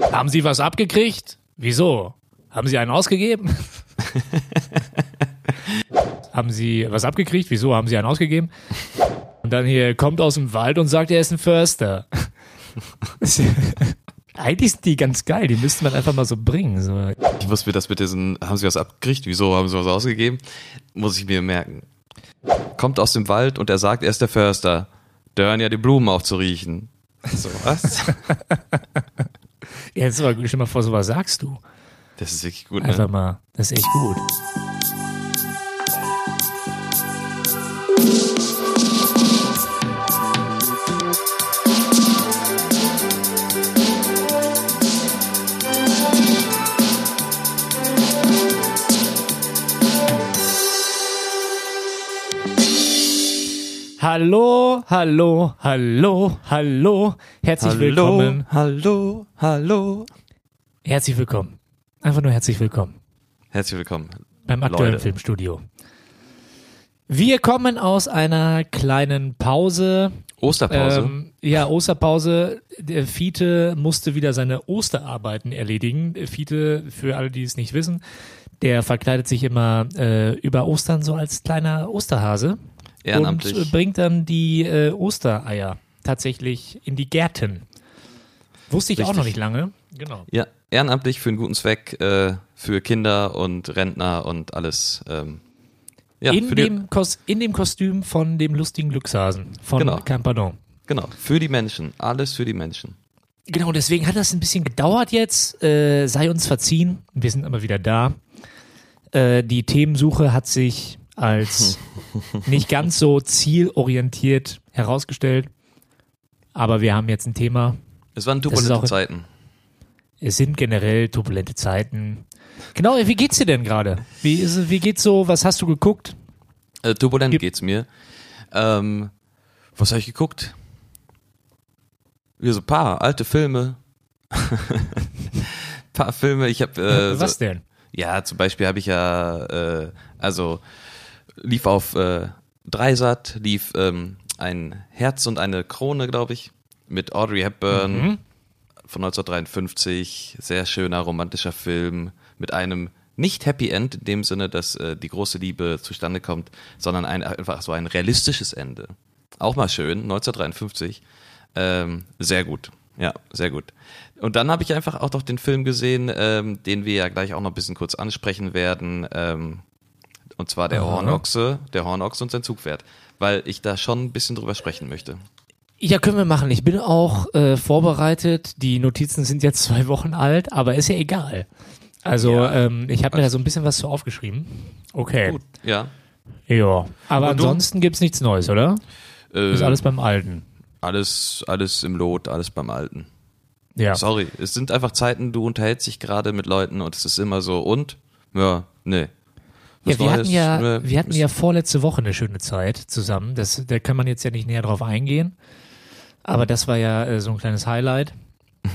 Haben Sie was abgekriegt? Wieso? Haben Sie einen ausgegeben? haben Sie was abgekriegt? Wieso? Haben Sie einen ausgegeben? Und dann hier kommt aus dem Wald und sagt, er ist ein Förster. Eigentlich sind die ganz geil, die müsste man einfach mal so bringen. So. Ich muss mir das mit diesen, haben Sie was abgekriegt? Wieso haben Sie was ausgegeben? Muss ich mir merken. Kommt aus dem Wald und er sagt, er ist der Förster. Da hören ja die Blumen auf zu riechen. So, was? Jetzt aber, stell mal vor, sowas sagst du. Das ist wirklich gut, Einfach ne? mal, das ist echt gut. Hallo, hallo, hallo, hallo. Herzlich willkommen. hallo, hallo. Herzlich willkommen. Einfach nur herzlich willkommen Herzlich willkommen. beim aktuellen Leute. Filmstudio. Wir kommen aus einer kleinen Pause. Osterpause. Ähm, ja, Osterpause. Der Fiete musste wieder seine Osterarbeiten erledigen. Fiete, für alle, die es nicht wissen, der verkleidet sich immer äh, über Ostern so als kleiner Osterhase Ehrenamtlich. und bringt dann die äh, Ostereier tatsächlich in die Gärten. Wusste ich auch Richtig. noch nicht lange. Genau. ja, ehrenamtlich für einen guten Zweck, äh, für Kinder und Rentner und alles. Ähm, ja, in, dem Kos in dem Kostüm von dem lustigen Glückshasen von Genau. Campadon. genau, für die Menschen. Alles für die Menschen. Genau, deswegen hat das ein bisschen gedauert jetzt. Äh, sei uns verziehen. Wir sind aber wieder da. Äh, die Themensuche hat sich als nicht ganz so zielorientiert herausgestellt. Aber wir haben jetzt ein Thema. Es waren turbulente auch- Zeiten. Es sind generell turbulente Zeiten. Genau, wie geht's dir denn gerade? Wie, ist wie geht's so? Was hast du geguckt? Äh, turbulent Gib- geht's mir. Ähm, was habe ich geguckt? Wieder so ein paar alte Filme. paar Filme. Ich habe äh, Was so, denn? ja zum Beispiel habe ich ja äh, also lief auf äh, Dreisat lief ähm, ein Herz und eine Krone glaube ich mit Audrey Hepburn Mhm. von 1953 sehr schöner romantischer Film mit einem nicht Happy End in dem Sinne, dass äh, die große Liebe zustande kommt, sondern ein, einfach so ein realistisches Ende. Auch mal schön, 1953. Ähm, sehr gut. Ja, sehr gut. Und dann habe ich einfach auch noch den Film gesehen, ähm, den wir ja gleich auch noch ein bisschen kurz ansprechen werden. Ähm, und zwar der. Hornochse, der Hornochse und sein Zugpferd. Weil ich da schon ein bisschen drüber sprechen möchte. Ja, können wir machen. Ich bin auch äh, vorbereitet. Die Notizen sind jetzt zwei Wochen alt, aber ist ja egal. Also Ja. ähm, ich habe mir da so ein bisschen was zu aufgeschrieben. Okay. Gut, ja. Ja. Aber Und du? ansonsten gibt's nichts Neues, oder? Äh, Ist alles beim Alten. alles, alles im Lot, alles beim Alten. Ja. Sorry, es sind einfach Zeiten, du unterhältst dich gerade mit Leuten und es ist immer so, und? Ja, nee. Ja, wir hatten ja, wir hatten ja vorletzte Woche eine schöne Zeit zusammen. Das, da kann man jetzt ja nicht näher drauf eingehen. Aber das war ja äh, so ein kleines Highlight.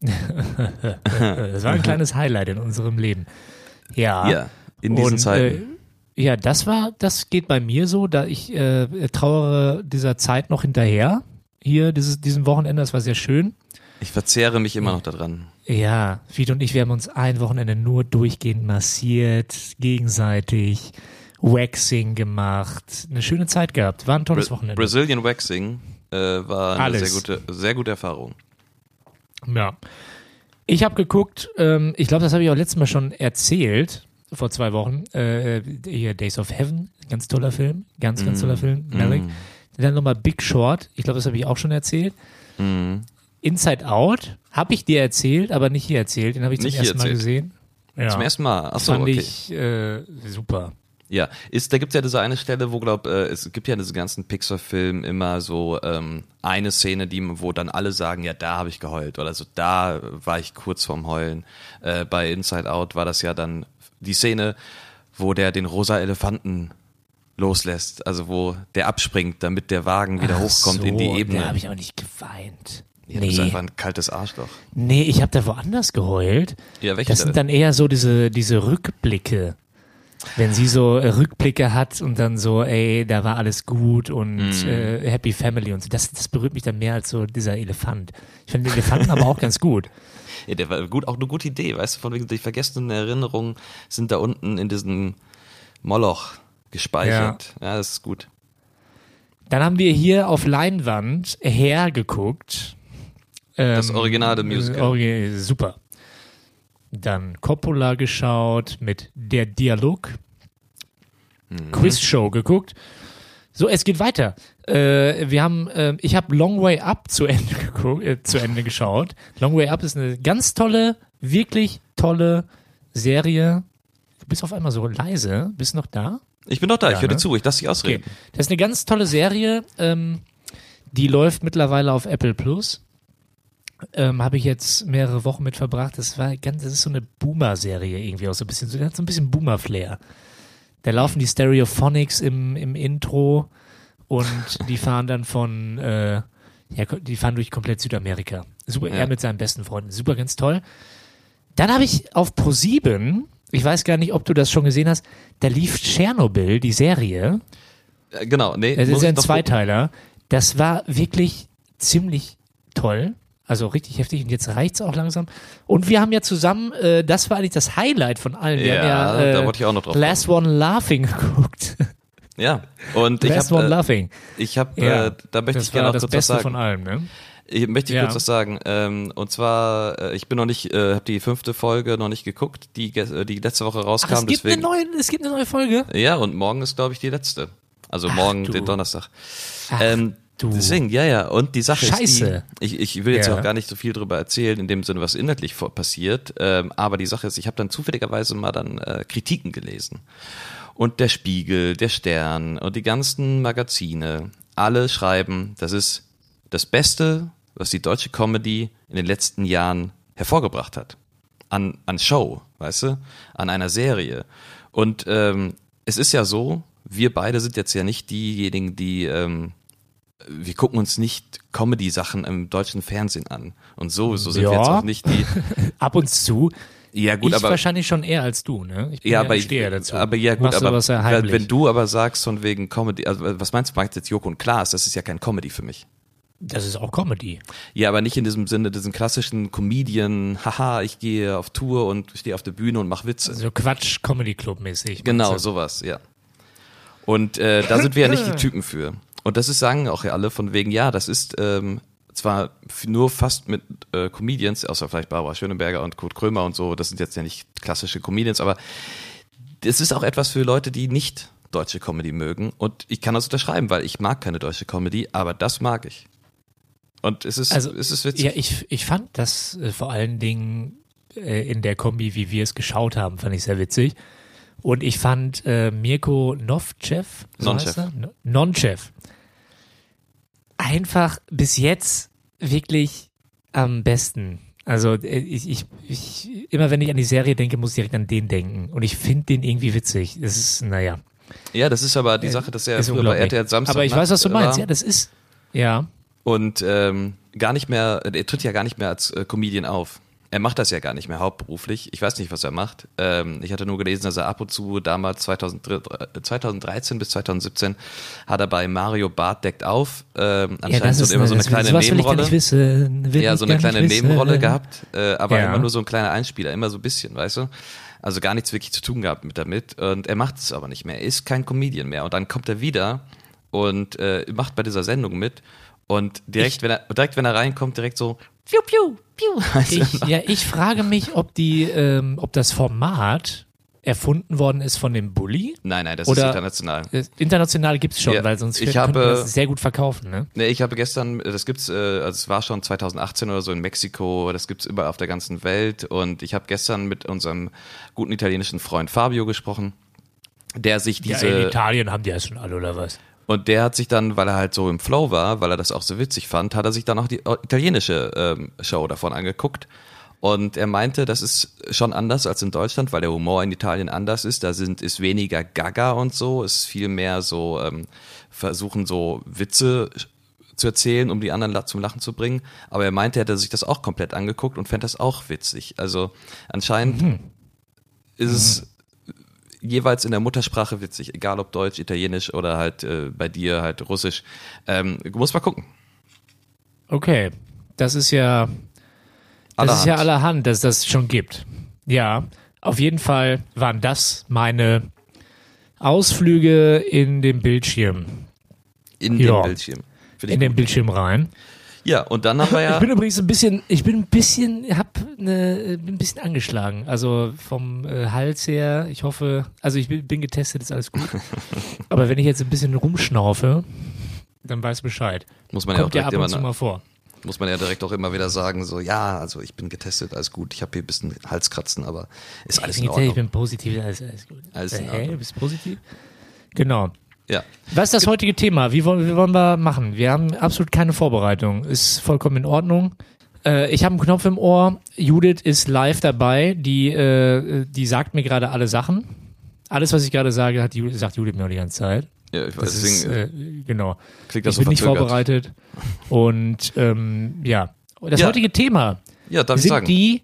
das war ein kleines Highlight in unserem Leben. Ja. Ja, in diesen Und, Zeiten. Äh, ja, das war, das geht bei mir so, da ich äh, trauere dieser Zeit noch hinterher. Hier, dieses, diesem Wochenende, das war sehr schön. ich verzehre mich immer noch daran. Ja, Fiete und ich, wir haben uns ein Wochenende nur durchgehend massiert, gegenseitig, Waxing gemacht, eine schöne Zeit gehabt. War ein tolles Bra Wochenende. Brazilian Waxing äh, war eine Alles. sehr gute, sehr gute Erfahrung. Ja. Ich habe geguckt, ähm, ich glaube, das habe ich auch letztes Mal schon erzählt, vor zwei Wochen, äh, hier Days of Heaven, ganz toller Film, ganz, ganz toller Film, Malik. Dann nochmal Big Short, ich glaube, das habe ich auch schon erzählt. Mhm. Inside Out habe ich dir erzählt, aber nicht hier erzählt, den habe ich zum Nicht hier ersten Mal erzählt. gesehen. Ja. Zum ersten Mal. Achso, Fand okay. ich äh, super. Ja, ist, da gibt's ja diese eine Stelle, wo glaub, äh, es gibt ja in diesen ganzen Pixar-Filmen immer so ähm, eine Szene, die, wo dann alle sagen, ja, da habe ich geheult oder so, da war ich kurz vorm Heulen. Äh, bei Inside Out war das ja dann die Szene, wo der den rosa Elefanten loslässt, also wo der abspringt, damit der Wagen wieder Ach hochkommt so, in die Da Ebene. habe ich aber nicht geweint. Ja, du bist nee. einfach ein kaltes Arschloch. nee, ich habe da woanders geheult. Ja, welche Das sind dann eher so diese, diese Rückblicke. Wenn sie so äh, Rückblicke hat und dann so, ey, da war alles gut und Mhm. äh, Happy Family und so, das, das berührt mich dann mehr als so dieser Elefant. Ich finde den Elefanten aber auch ganz gut. Ja, der war gut, auch eine gute Idee, weißt du, von wegen die vergessenen Erinnerungen sind da unten in diesem Moloch gespeichert. Ja, das ist gut. Dann haben wir hier auf Leinwand hergeguckt. Ähm, Das originale Musical. Origi super. Dann Coppola geschaut mit Der Dialog. Mhm. Quizshow geguckt. So, es geht weiter. Äh, wir haben, äh, ich habe Long Way Up zu Ende, äh, zu Ende geschaut. Long Way Up ist eine ganz tolle, wirklich tolle Serie. Du bist auf einmal so leise. Bist noch da? Ich bin doch da, ich Ja, höre dir ne? zu, ich lasse dich ausreden. Okay. Das ist eine ganz tolle Serie. Ähm, die läuft mittlerweile auf Apple Plus. Ähm, Habe ich jetzt mehrere Wochen mit verbracht. Das war ganz, das ist so eine Boomer-Serie irgendwie auch so ein bisschen, so, hat so ein bisschen Boomer-Flair. Da laufen die Stereophonics im, im Intro und die fahren dann von, äh, ja, die fahren durch komplett Südamerika. Super, Ja. er mit seinen besten Freunden. Super, ganz toll. Dann habe ich auf Pro7, ich weiß gar nicht, ob du das schon gesehen hast, da lief Tschernobyl, die Serie. Äh, Genau, nee. Muss ist ein Zweiteiler. Das war wirklich ziemlich toll. Also richtig heftig und jetzt reicht's auch langsam. Und wir haben ja zusammen, äh, das war eigentlich das Highlight von allen. Wir Ja, haben ja, äh, da wollte ich auch noch drauf Last One Laughing geguckt. Ja, und ich Last habe One äh, Laughing. ich habe Ja, äh, da möchte das ich gerne noch das kurz was Beste sagen. von allem, ne? Ich möchte Ja. kurz was sagen. Ähm, und zwar, äh, ich bin noch nicht, äh, habe die fünfte Folge noch nicht geguckt, die, äh, die letzte Woche Ach, rauskam. es gibt, deswegen, eine neue, es gibt eine neue Folge. Ja, und morgen ist, glaube ich, die letzte. Also Ach, morgen, du. den Donnerstag. Ach, ähm, du. Deswegen, ja, ja. Und die Sache Scheiße. ist die, ich, ich will jetzt Ja. auch gar nicht so viel drüber erzählen, in dem Sinne, was inhaltlich passiert. Ähm, aber die Sache ist, ich habe dann zufälligerweise mal dann äh, Kritiken gelesen. Und der Spiegel, der Stern und die ganzen Magazine, alle schreiben, das ist das Beste, was die deutsche Comedy in den letzten Jahren hervorgebracht hat. An, an Show, weißt du? An einer Serie. Und ähm, es ist ja so, wir beide sind jetzt ja nicht diejenigen, die ähm, wir gucken uns nicht Comedy-Sachen im deutschen Fernsehen an. Und so, so sind wir Ja. jetzt auch nicht die. Ab und zu. Ja, gut, ich aber. wahrscheinlich schon eher als du, ne? Ich bin Ja, ja, aber, ich stehe dazu. aber ja gut, Machst aber ja wenn, du aber sagst von wegen Comedy, also was meinst du, meinst jetzt Joko und Klaas, das ist ja kein Comedy für mich. das ist auch Comedy. Ja, aber nicht in diesem Sinne, diesen klassischen Comedian, haha, ich gehe auf Tour und stehe auf der Bühne und mach Witze. So Quatsch Comedy Club mäßig. Genau, sowas, ja. Und äh, da sind wir ja nicht die Typen für. Und das ist, sagen auch ja alle von wegen, ja, das ist ähm, zwar nur fast mit äh, Comedians, außer vielleicht Barbara Schöneberger und Kurt Krömer und so, das sind jetzt ja nicht klassische Comedians, aber es ist auch etwas für Leute, die nicht deutsche Comedy mögen. Und ich kann das unterschreiben, weil ich mag keine deutsche Comedy, aber das mag ich. Und es ist, Also, es ist witzig. Ja, ich, ich fand das äh, vor allen Dingen äh, in der Kombi, wie wir es geschaut haben, fand ich sehr witzig. Und ich fand äh, Mirko Novchev, so Nonchev. er? Nonchev, einfach bis jetzt wirklich am besten. Also äh, ich, ich, ich, immer wenn ich an die Serie denke, muss ich direkt an den denken. Und ich finde den irgendwie witzig. Das ist, naja, ja, das ist aber die Sache, dass er ist früher bei. RTL Samstag Aber ich weiß, was du Nacht meinst. war. Ja, das ist, ja. und ähm, gar nicht mehr, er tritt ja gar nicht mehr als äh, Comedian auf. Er macht das ja gar nicht mehr hauptberuflich. Ich weiß nicht, was er macht. Ähm, ich hatte nur gelesen, dass er ab und zu damals 2003, äh, 2013 bis 2017 hat er bei Mario Barth deckt auf. Ähm, ja, anscheinend das so ist immer so eine das- kleine ich Nebenrolle. Ja, ich so eine kleine. Nebenrolle gehabt, äh, aber Ja. immer nur so ein kleiner Einspieler, immer so ein bisschen, weißt du? Also gar nichts wirklich zu tun gehabt mit damit. Und er macht es aber nicht mehr. Er ist kein Comedian mehr. Und dann kommt er wieder und äh, macht bei dieser Sendung mit. Und direkt, wenn er, direkt, wenn er reinkommt, direkt so, piu, piu, piu. Ich, ja, ich frage mich, ob die, ähm, ob das Format erfunden worden ist von dem Bully. Nein, nein, das Oder- ist international. Das International gibt's schon, Ja, weil sonst ich könnten wir habe- das sehr gut verkaufen, ne? Nee, ich habe gestern, das gibt's, äh, also es war schon 2018 oder so in Mexiko, das gibt's überall auf der ganzen Welt. Und ich habe gestern mit unserem guten italienischen Freund Fabio gesprochen, der sich Ja, diese in Italien haben die ja schon alle, oder was? Und der hat sich dann, weil er halt so im Flow war, weil er das auch so witzig fand, hat er sich dann auch die italienische ähm, Show davon angeguckt. Und er meinte, das ist schon anders als in Deutschland, weil der Humor in Italien anders ist. Da sind ist weniger Gaga und so, es ist viel mehr so ähm, versuchen so Witze zu erzählen, um die anderen zum Lachen zu bringen. Aber er meinte, er hätte sich das auch komplett angeguckt und fände das auch witzig. Also anscheinend ist es jeweils in der Muttersprache witzig, egal ob Deutsch, Italienisch oder halt äh, bei dir halt Russisch. Ähm, muss mal gucken. Okay, das ist ja, das Allerhand. ist ja allerhand, dass das schon gibt. Ja, auf jeden Fall waren das meine Ausflüge in den Bildschirm, In Ja. den Bildschirm. In den. Bildschirm rein. Ja, und dann haben wir Ich ja. bin übrigens ein bisschen, ich bin ein bisschen, hab ne, bin ein bisschen angeschlagen. Also vom äh, Hals her, ich hoffe, also ich bin, bin getestet, ist alles gut. Aber wenn ich jetzt ein bisschen rumschnaufe, dann weiß Bescheid. Muss man ja auch Kommt ja direkt ab und immer, zu mal vor. muss man ja direkt auch immer wieder sagen, so, ja, also ich bin getestet, alles gut, ich habe hier ein bisschen Halskratzen, aber ist alles Ich in getestet, ich Ordnung. bin positiv, alles, alles gut. Alles in Äh, Hä, Ordnung. du bist positiv? Genau. Ja. Was ist das heutige Thema? Wie wollen, wie wollen wir machen? Wir haben absolut keine Vorbereitung. Ist vollkommen in Ordnung. Äh, ich habe einen Knopf im Ohr. Judith ist live dabei. Die, äh, die sagt mir gerade alle Sachen. Alles, was ich gerade sage, hat Judith, sagt Judith mir auch die ganze Zeit. ja ich weiß, Das deswegen ist, äh, äh, genau. klingt das Ich bin nicht vorbereitet. Und ähm, ja. Das Ja. heutige Thema Ja, darf ich sind sagen. die.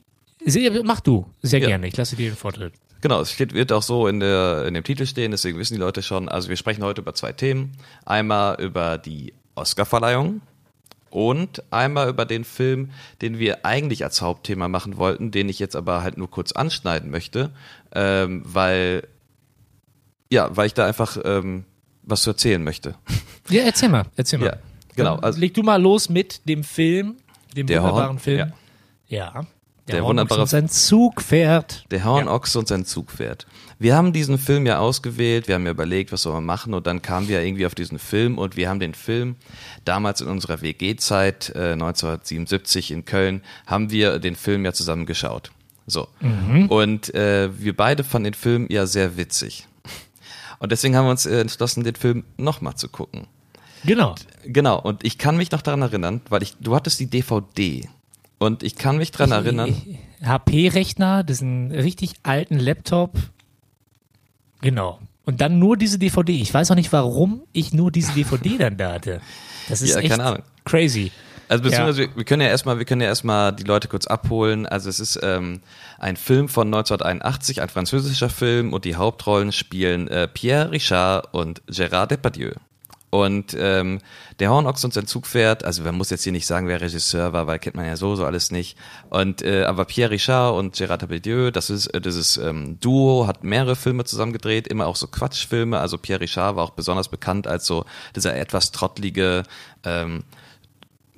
Mach du, sehr Ja. gerne. Ich lasse dir den Vortritt. Genau, es steht, wird auch so in, der, in dem Titel stehen, deswegen wissen die Leute schon. Also wir sprechen heute über zwei Themen. Einmal über die Oscarverleihung und einmal über den Film, den wir eigentlich als Hauptthema machen wollten, den ich jetzt aber halt nur kurz anschneiden möchte, ähm, weil ja, weil ich da einfach ähm, was zu erzählen möchte. Ja, erzähl mal, erzähl mal. Ja, genau, also- leg du mal los mit dem Film, dem Der wunderbaren Horn- Film. ja. Ja. Der Hornochs wunderbare- und sein Zugpferd. Der Hornochse und sein Zugpferd. Wir haben diesen Film ja ausgewählt, wir haben ja überlegt, was sollen wir machen und dann kamen wir irgendwie auf diesen Film und wir haben den Film damals in unserer WG-Zeit äh, 1977 in Köln, haben wir den Film ja zusammen geschaut. So. Und äh, wir beide fanden den Film ja sehr witzig. Und deswegen haben wir uns äh, entschlossen, den Film nochmal zu gucken. Genau. Genau, und ich kann mich noch daran erinnern, weil ich, du hattest die DVD. Und ich kann mich daran erinnern. HP-Rechner, das ist ein richtig alten Laptop. Genau. Und dann nur diese DVD. Ich weiß auch nicht, warum ich nur diese DVD dann da hatte. Das ist Ja, echt keine Ahnung. crazy. Also beziehungsweise wir, wir können ja erstmal, wir können ja erstmal die Leute kurz abholen. Also es ist ähm, ein Film von 1981, ein französischer Film und die Hauptrollen spielen äh, Pierre Richard und Gérard Depardieu. Und ähm, der Hornochs und sein Zugpferd, also man muss jetzt hier nicht sagen, wer Regisseur war, weil kennt man ja so so alles nicht. Und äh, aber Pierre Richard und Gérard Depardieu, das ist äh, dieses ähm, Duo hat mehrere Filme zusammen gedreht, immer auch so Quatschfilme. Also Pierre Richard war auch besonders bekannt als so dieser etwas trottlige ähm,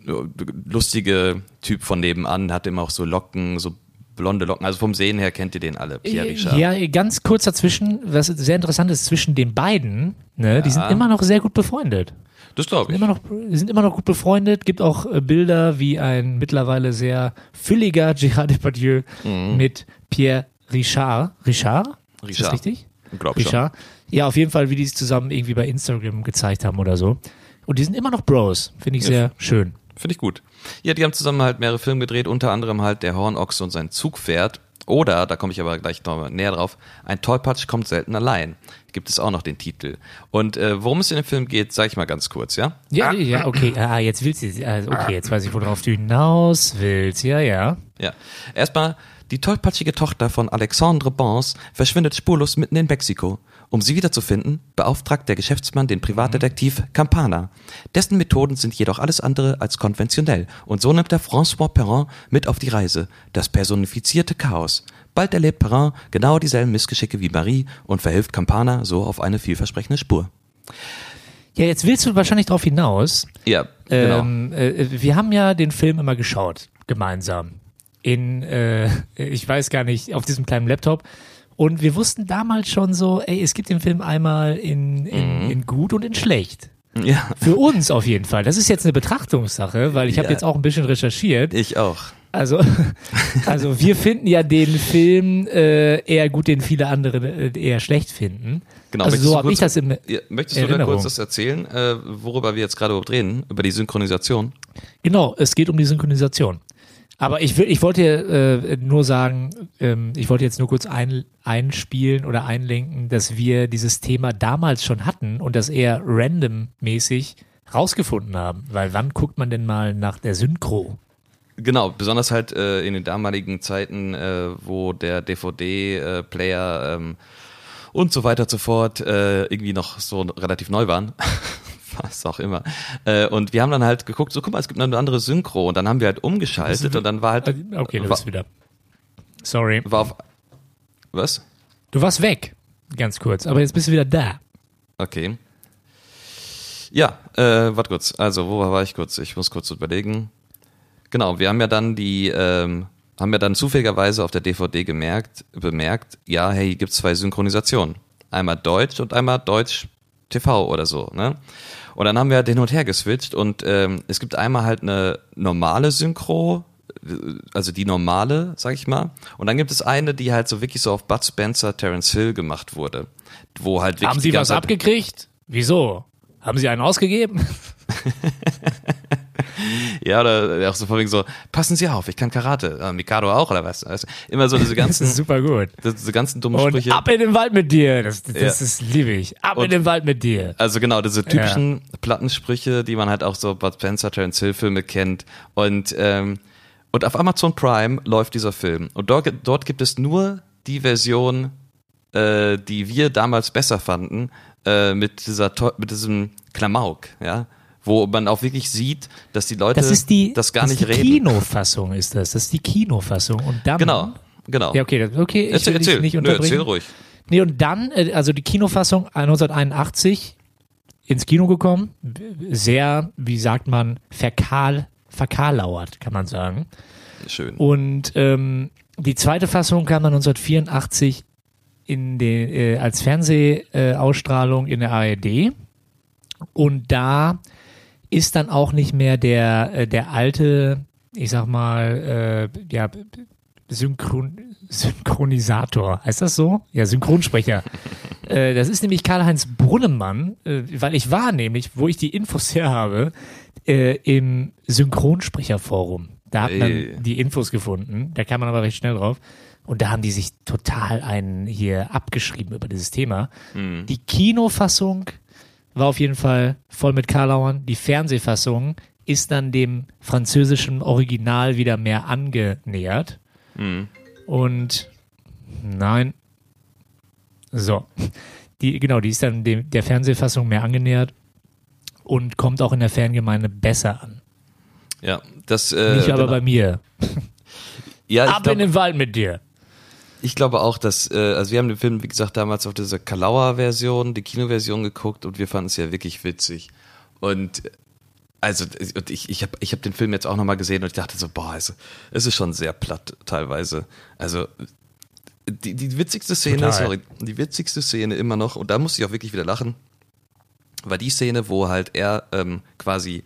lustige Typ von nebenan, hat immer auch so Locken, so blonde Locken. Also vom Sehen her kennt ihr den alle, Pierre Richard. Ja, ganz kurz dazwischen, was sehr interessant ist, zwischen den beiden, ne, die sind immer noch sehr gut befreundet. Das glaube ich. Immer noch, die sind immer noch gut befreundet. Gibt auch äh, Bilder, wie ein mittlerweile sehr fülliger Gérard Depardieu mit Pierre Richard. Richard? Ist das Mhm. Richard. richtig? Glaub schon. Richard. Ja, auf jeden Fall, wie die es zusammen irgendwie bei Instagram gezeigt haben oder so. Und die sind immer noch Bros. Finde ich Ja. sehr schön. Finde ich gut. Ja, die haben zusammen halt mehrere Filme gedreht, unter anderem halt Der Hornochse und sein Zugpferd. Oder, da komme ich aber gleich noch näher drauf, ein Tollpatsch kommt selten allein. Gibt es auch noch den Titel. Und äh, worum es in dem Film geht, sage ich mal ganz kurz, ja? Ja, ja, okay. Ah, jetzt willst du, also okay, jetzt weiß ich, worauf du hinaus willst. Ja, ja. Ja. Erstmal, die tollpatschige Tochter von Alexandre Bons verschwindet spurlos mitten in Mexiko. Um sie wiederzufinden, beauftragt der Geschäftsmann den Privatdetektiv Campana. Dessen Methoden sind jedoch alles andere als konventionell. Und so nimmt er François Perrin mit auf die Reise. Das personifizierte Chaos. Bald erlebt Perrin genau dieselben Missgeschicke wie Marie und verhilft Campana so auf eine vielversprechende Spur. Ja, jetzt willst du wahrscheinlich darauf hinaus. Ja, genau. Ähm, äh, wir haben ja den Film immer geschaut, gemeinsam. In, äh, ich weiß gar nicht, auf diesem kleinen Laptop. Und wir wussten damals schon so, ey, es gibt den Film einmal in, in, Mhm. in gut und in schlecht. ja, Für uns auf jeden Fall. Das ist jetzt eine Betrachtungssache, weil ich habe Ja. jetzt auch ein bisschen recherchiert. ich auch. Also, also wir finden ja den Film äh, eher gut, den viele andere äh, eher schlecht finden. Genau, also so du habe ich das im Ja, möchtest du da Erinnerung. kurz das erzählen, äh, worüber wir jetzt gerade überhaupt reden? Über die Synchronisation? Genau, es geht um die Synchronisation. Aber ich, will, ich wollte äh, nur sagen, ähm, ich wollte jetzt nur kurz ein, einspielen oder einlenken, dass wir dieses Thema damals schon hatten und das eher randommäßig rausgefunden haben. Weil wann guckt man denn mal nach der Synchro? Genau, besonders halt äh, in den damaligen Zeiten, äh, wo der DVD-Player ähm, und so weiter und so fort äh, irgendwie noch so relativ neu waren. Was auch immer. Äh, und wir haben dann halt geguckt, so guck mal, es gibt noch eine andere Synchro und dann haben wir halt umgeschaltet und dann war halt. Okay, du war, bist wieder. Sorry. War auf, was? Du warst weg, ganz kurz, aber jetzt bist du wieder da. Okay. Ja, äh, warte kurz. Also, wo war ich kurz? Ich muss kurz überlegen. Genau, wir haben ja dann die, ähm, haben ja dann zufälligerweise auf der DVD gemerkt, bemerkt, ja, hey, hier gibt's zwei Synchronisationen. Einmal Deutsch und einmal Deutsch TV oder so, ne? Und dann haben wir halt hin und her geswitcht und ähm, es gibt einmal halt eine normale Synchro, also die normale, sag ich mal. Und dann gibt es eine, die halt so wirklich so auf Bud Spencer, Terence Hill gemacht wurde. Wo halt wirklich Haben Sie was abgekriegt? Wieso? Haben Sie einen ausgegeben? Ja, oder auch so vorwiegend so, passen Sie auf, ich kann Karate. Äh, Mikado auch, oder was? Also immer so diese ganzen, super gut. diese ganzen dummen Und Sprüche. ab in den Wald mit dir. Das, das Ja. ist liebe ich. Ab in Und- den Wald mit dir. Also genau, diese typischen Plattensprüche, die man halt auch so Bud Spencer, Terence Hill Filme kennt. Und, ähm, und auf Amazon Prime läuft dieser Film. Und dort, dort gibt es nur die Version, äh, die wir damals besser fanden, äh, mit dieser, mit diesem Klamauk, ja. Wo man auch wirklich sieht, dass die Leute Das ist die, das gar das nicht ist die reden. Kinofassung ist das. Das ist die Kinofassung. Und dann, Genau, genau. Ja, okay, okay, ich erzähl, will erzähl. nicht Nö, unterbrechen. erzähl ruhig. Nee, und dann, äh, also die Kinofassung 1981 ins Kino gekommen. Sehr, wie sagt man, verkahl, verkahlauert, kann man sagen. Schön. Und ähm, die zweite Fassung kam dann 1984 in den, äh, als Fernsehausstrahlung Ausstrahlung in der ARD. Und da ist dann auch nicht mehr der, äh, der alte, ich sag mal, äh, ja, Synchron Synchronisator. Heißt das so? Ja, Synchronsprecher. äh, das ist nämlich Karl-Heinz Brunnemann, äh, weil ich war nämlich, wo ich die Infos her habe, äh, im Synchronsprecherforum. Da hat man Ey. die Infos gefunden. Da kam man aber recht schnell drauf. Und da haben die sich total einen hier abgeschrieben über dieses Thema. Die Kinofassung war auf jeden Fall voll mit Karlauern. Die Fernsehfassung ist dann dem französischen Original wieder mehr angenähert. Mhm. Und nein. So. Die, genau, die ist dann dem, der Fernsehfassung mehr angenähert und kommt auch in der Fangemeinde besser an. Ja, das. Äh, Nicht aber genau. bei mir. ja, ich Ab glaub- in den Wald mit dir. Ich glaube auch, dass, äh, also wir haben den Film, wie gesagt, damals auf dieser Kalauer-Version, die Kinoversion geguckt und wir fanden es ja wirklich witzig. Und also und ich, ich habe ich hab den Film jetzt auch nochmal gesehen und ich dachte so, boah, also, es ist schon sehr platt teilweise. Also die, die witzigste Szene, Total. sorry, die witzigste Szene immer noch, und da musste ich auch wirklich wieder lachen, war die Szene, wo halt er ähm, quasi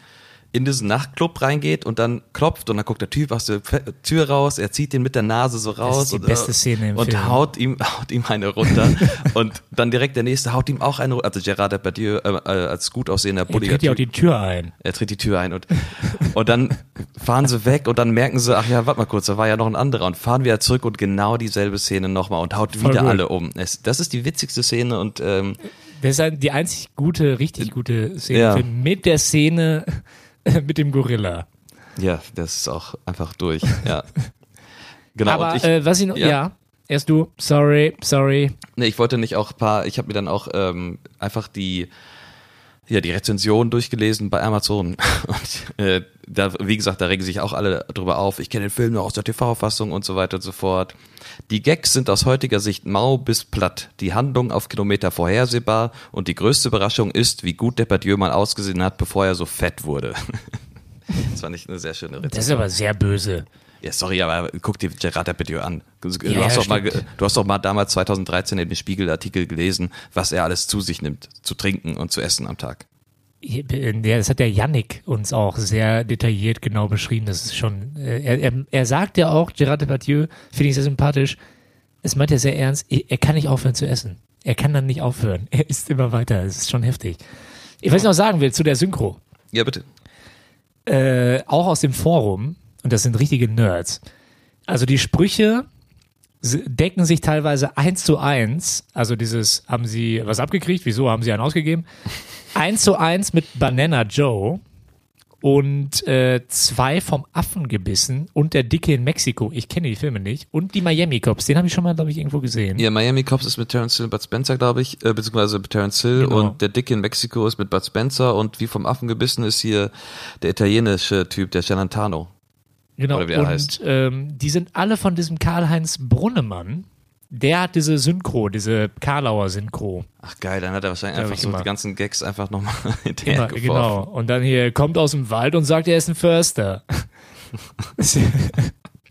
in diesen Nachtclub reingeht und dann klopft und dann guckt der Typ aus der Tür raus, er zieht ihn mit der Nase so raus ist die und, beste äh, Szene im und Film. haut ihm haut ihm eine runter und dann direkt der nächste haut ihm auch eine runter. also Gerard Depardieu äh, äh, als gut aussehender Er bulliger tritt ja auch die Tür ein. er tritt die Tür ein und und dann fahren sie weg und dann merken sie, ach ja, warte mal kurz, da war ja noch ein anderer und fahren wieder zurück und genau dieselbe Szene nochmal und haut Voll wieder gut. alle um. Es, das ist die witzigste Szene und ähm, Das ist die einzig gute, richtig gute Szene Ja. mit der Szene mit dem Gorilla. ja, das ist auch einfach durch. Ja. Genau. Aber ich, äh, was ich noch, ja. ja. erst du, sorry, sorry. Nee, ich wollte nicht auch ein paar, ich habe mir dann auch ähm, einfach die, ja, die Rezension durchgelesen bei Amazon. Und äh, da, wie gesagt, da regen sich auch alle drüber auf. Ich kenne den Film nur aus der TV-Fassung und so weiter und so fort. Die Gags sind aus heutiger Sicht mau bis platt. Die Handlung auf Kilometer vorhersehbar und die größte Überraschung ist, wie gut Depardieu mal ausgesehen hat, bevor er so fett wurde. das fand ich eine sehr schöne Rezension. Das ist aber sehr böse. Ja, sorry, aber guck dir Gerard Depardieu an. Du, Ja, hast ja, doch mal, du hast doch mal damals 2013 in dem Spiegelartikel gelesen, was er alles zu sich nimmt, zu trinken und zu essen am Tag. Ja, das hat der Yannick uns auch sehr detailliert genau beschrieben. Das ist schon, äh, er, er, er sagt ja auch, Gerard Depardieu, finde ich sehr sympathisch, es meint er sehr ernst, er kann nicht aufhören zu essen. Er kann dann nicht aufhören. Er isst immer weiter. Es ist schon heftig. Ich weiß noch sagen will zu der Synchro. Ja, bitte. äh, auch aus dem Forum, und das sind richtige Nerds. Also die Sprüche decken sich teilweise eins zu eins. Also dieses, haben sie was abgekriegt? Wieso haben sie einen ausgegeben? Eins zu eins mit Banana Joe und äh, zwei vom Affen gebissen und der Dicke in Mexiko. Ich kenne die Filme nicht. Und die Miami Cops, den habe ich schon mal, glaube ich, irgendwo gesehen. Ja, Miami Cops ist mit Terence Hill und Bud Spencer, glaube ich, äh, beziehungsweise mit Terence Hill Genau. und der Dicke in Mexiko ist mit Bud Spencer und wie vom Affen gebissen ist hier der italienische Typ, der Celentano. Genau. Oder wie er und heißt. Ähm, die sind alle von diesem Karl-Heinz Brunnemann. Der hat diese Synchro, diese Karlauer Synchro. Ach geil, dann hat er wahrscheinlich einfach so immer. die ganzen Gags einfach nochmal Immer, hinterher genau. Und dann hier kommt aus dem Wald und sagt, er ist ein Förster.